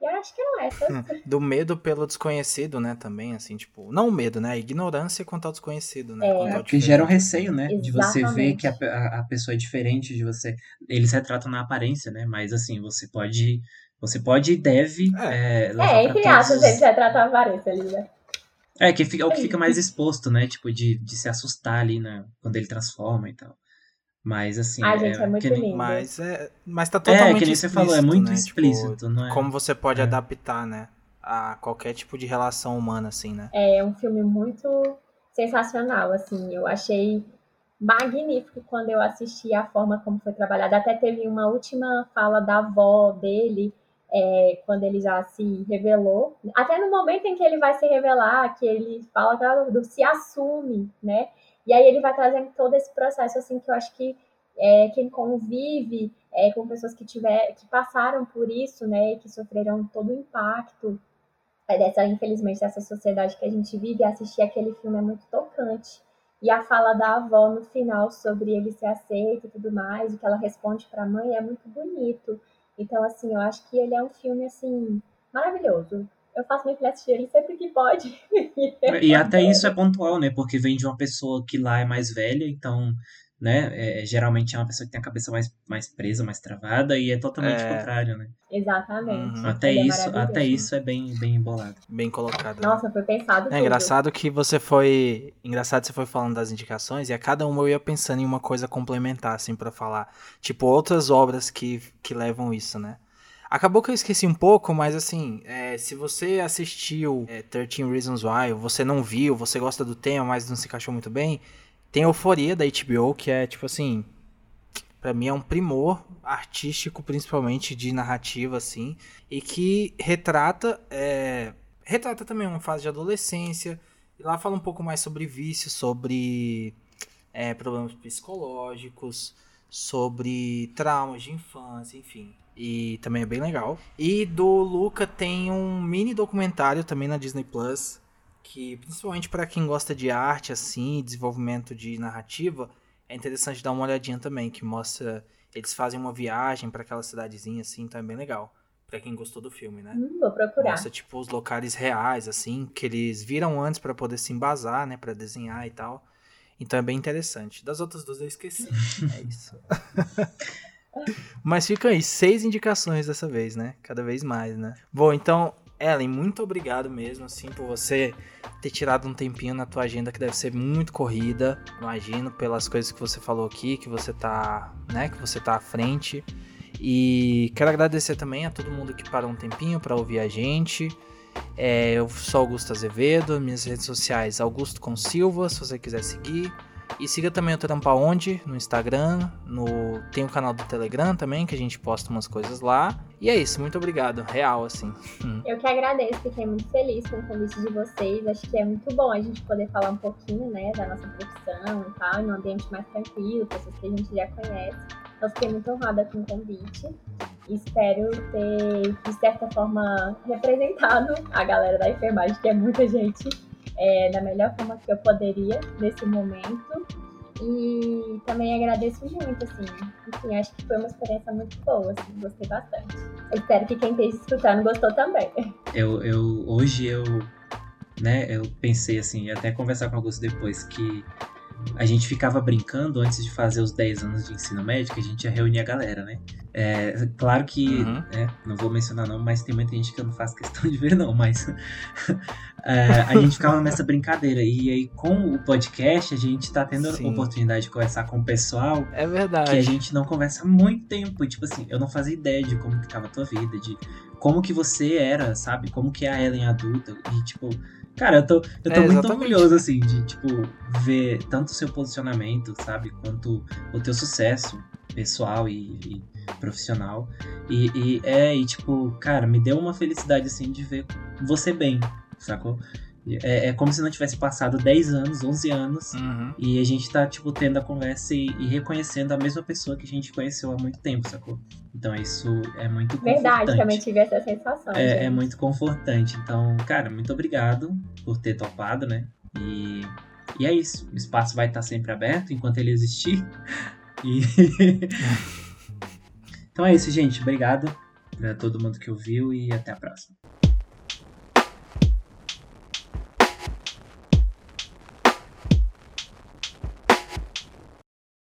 E eu acho que eram essas. Do medo pelo desconhecido, né? Também, assim, tipo. Não o medo, né? A ignorância quanto ao desconhecido, né? É. É, porque gera um receio, né? De você ver que a, Exatamente. a, pessoa é diferente de você. Eles retratam na aparência, né? Mas assim, você pode. Você pode e deve É. é, levar É, pra entre todos aspas, eles retratam a aparência ali, né? É, que fica, é o que fica mais exposto, né? Tipo, de, de se assustar ali, né? Quando ele transforma e tal. Mas assim. Ai, gente, é muito que lindo. Mas, é, mas tá É, totalmente que nem você falou, é muito né? explícito, Tipo, não é? Como você pode É. adaptar, né? A qualquer tipo de relação humana, assim, né? É um filme muito sensacional, assim. Eu achei magnífico quando eu assisti a forma como foi trabalhada. Até teve uma última fala da avó dele, é, quando ele já se revelou. Até no momento em que ele vai se revelar, que ele fala do se assume, né? E aí ele vai trazendo todo esse processo, assim, que eu acho que é, quem convive é, com pessoas que, tiver, que passaram por isso, né, que sofreram todo o impacto é, dessa, infelizmente, dessa sociedade que a gente vive, assistir aquele filme é muito tocante. E a fala da avó no final sobre ele ser aceito e tudo mais, o que ela responde para a mãe é muito bonito. Então, assim, eu acho que ele é um filme, assim, maravilhoso. Eu faço minha assistir ele sempre que pode. e até isso é pontual, né? Porque vem de uma pessoa que lá é mais velha, então né? É, é, geralmente é uma pessoa que tem a cabeça mais, mais presa, mais travada, e é totalmente é... contrário, né? Exatamente. Uhum. Até Ele é isso, é até isso é bem, bem embolado. Bem colocado. Né? Nossa, né? foi pensado. É tudo. engraçado que você foi. Engraçado você foi falando das indicações, e a cada uma eu ia pensando em uma coisa complementar, assim, para falar. Tipo, outras obras que, que levam isso, né? Acabou que eu esqueci um pouco, mas assim, é, se você assistiu é, 13 Reasons Why, você não viu, você gosta do tema, mas não se encaixou muito bem, tem Euforia da HBO, que é tipo assim, para mim é um primor artístico, principalmente de narrativa assim, e que retrata é, retrata também uma fase de adolescência. E lá fala um pouco mais sobre vício, sobre é, problemas psicológicos, sobre traumas de infância, enfim. E também é bem legal. E do Luca tem um mini documentário também na Disney Plus que principalmente para quem gosta de arte assim, desenvolvimento de narrativa, é interessante dar uma olhadinha também, que mostra eles fazem uma viagem para aquela cidadezinha assim, então é bem legal. Pra quem gostou do filme, né? Hum, vou procurar. Mostra, tipo, os locais reais, assim, que eles viram antes para poder se embasar, né? para desenhar e tal. Então é bem interessante. Das outras duas eu esqueci. (laughs) é isso. (laughs) Mas fica aí, seis indicações dessa vez, né? Cada vez mais, né? Bom, então Ellen, muito obrigado mesmo, assim, por você ter tirado um tempinho na tua agenda que deve ser muito corrida, imagino, pelas coisas que você falou aqui, que você tá, né, que você tá à frente. E quero agradecer também a todo mundo que parou um tempinho para ouvir a gente. É, eu sou Augusto Azevedo, minhas redes sociais Augusto com Silva, se você quiser seguir. E siga também o Trampa Onde no Instagram, no tem o canal do Telegram também, que a gente posta umas coisas lá. E é isso, muito obrigado, real, assim. (laughs) Eu que agradeço, fiquei muito feliz com o convite de vocês. Acho que é muito bom a gente poder falar um pouquinho, né, da nossa profissão e tal, em um ambiente mais tranquilo, pessoas que a gente já conhece. Então, fiquei muito honrada com o convite. Espero ter, de certa forma, representado a galera da enfermagem, que é muita gente é, da melhor forma que eu poderia nesse momento. E também agradeço muito, assim. Enfim, acho que foi uma experiência muito boa, assim, gostei bastante. Eu espero que quem esteja escutando gostou também. Eu, eu hoje eu, né, eu pensei assim, até conversar com Augusto depois que a gente ficava brincando antes de fazer os 10 anos de ensino médio, que a gente ia reunir a galera, né? É, claro que, uhum. né, não vou mencionar não, mas tem muita gente que eu não faço questão de ver não, mas (laughs) é, a gente ficava nessa brincadeira. E aí, com o podcast, a gente tá tendo Sim. a oportunidade de conversar com o pessoal. É verdade. Que a gente não conversa há muito tempo. E, tipo assim, eu não fazia ideia de como que tava a tua vida, de como que você era, sabe? Como que é a Ellen adulta. E, tipo, Cara, eu tô, eu tô é, muito orgulhoso, assim, de, tipo, ver tanto o seu posicionamento, sabe? Quanto o teu sucesso pessoal e, e profissional. E, e, é, e, tipo, cara, me deu uma felicidade, assim, de ver você bem, sacou? É, é como se não tivesse passado 10 anos, 11 anos, uhum. e a gente tá, tipo, tendo a conversa e, e, reconhecendo a mesma pessoa que a gente conheceu há muito tempo, sacou? Então isso é muito Verdade, também tive essa sensação. É, é, muito confortante. Então, cara, muito obrigado por ter topado, né? E, e é isso. O espaço vai estar sempre aberto enquanto ele existir. (laughs) E. (laughs) então é isso, gente. Obrigado para todo mundo que ouviu e até a próxima.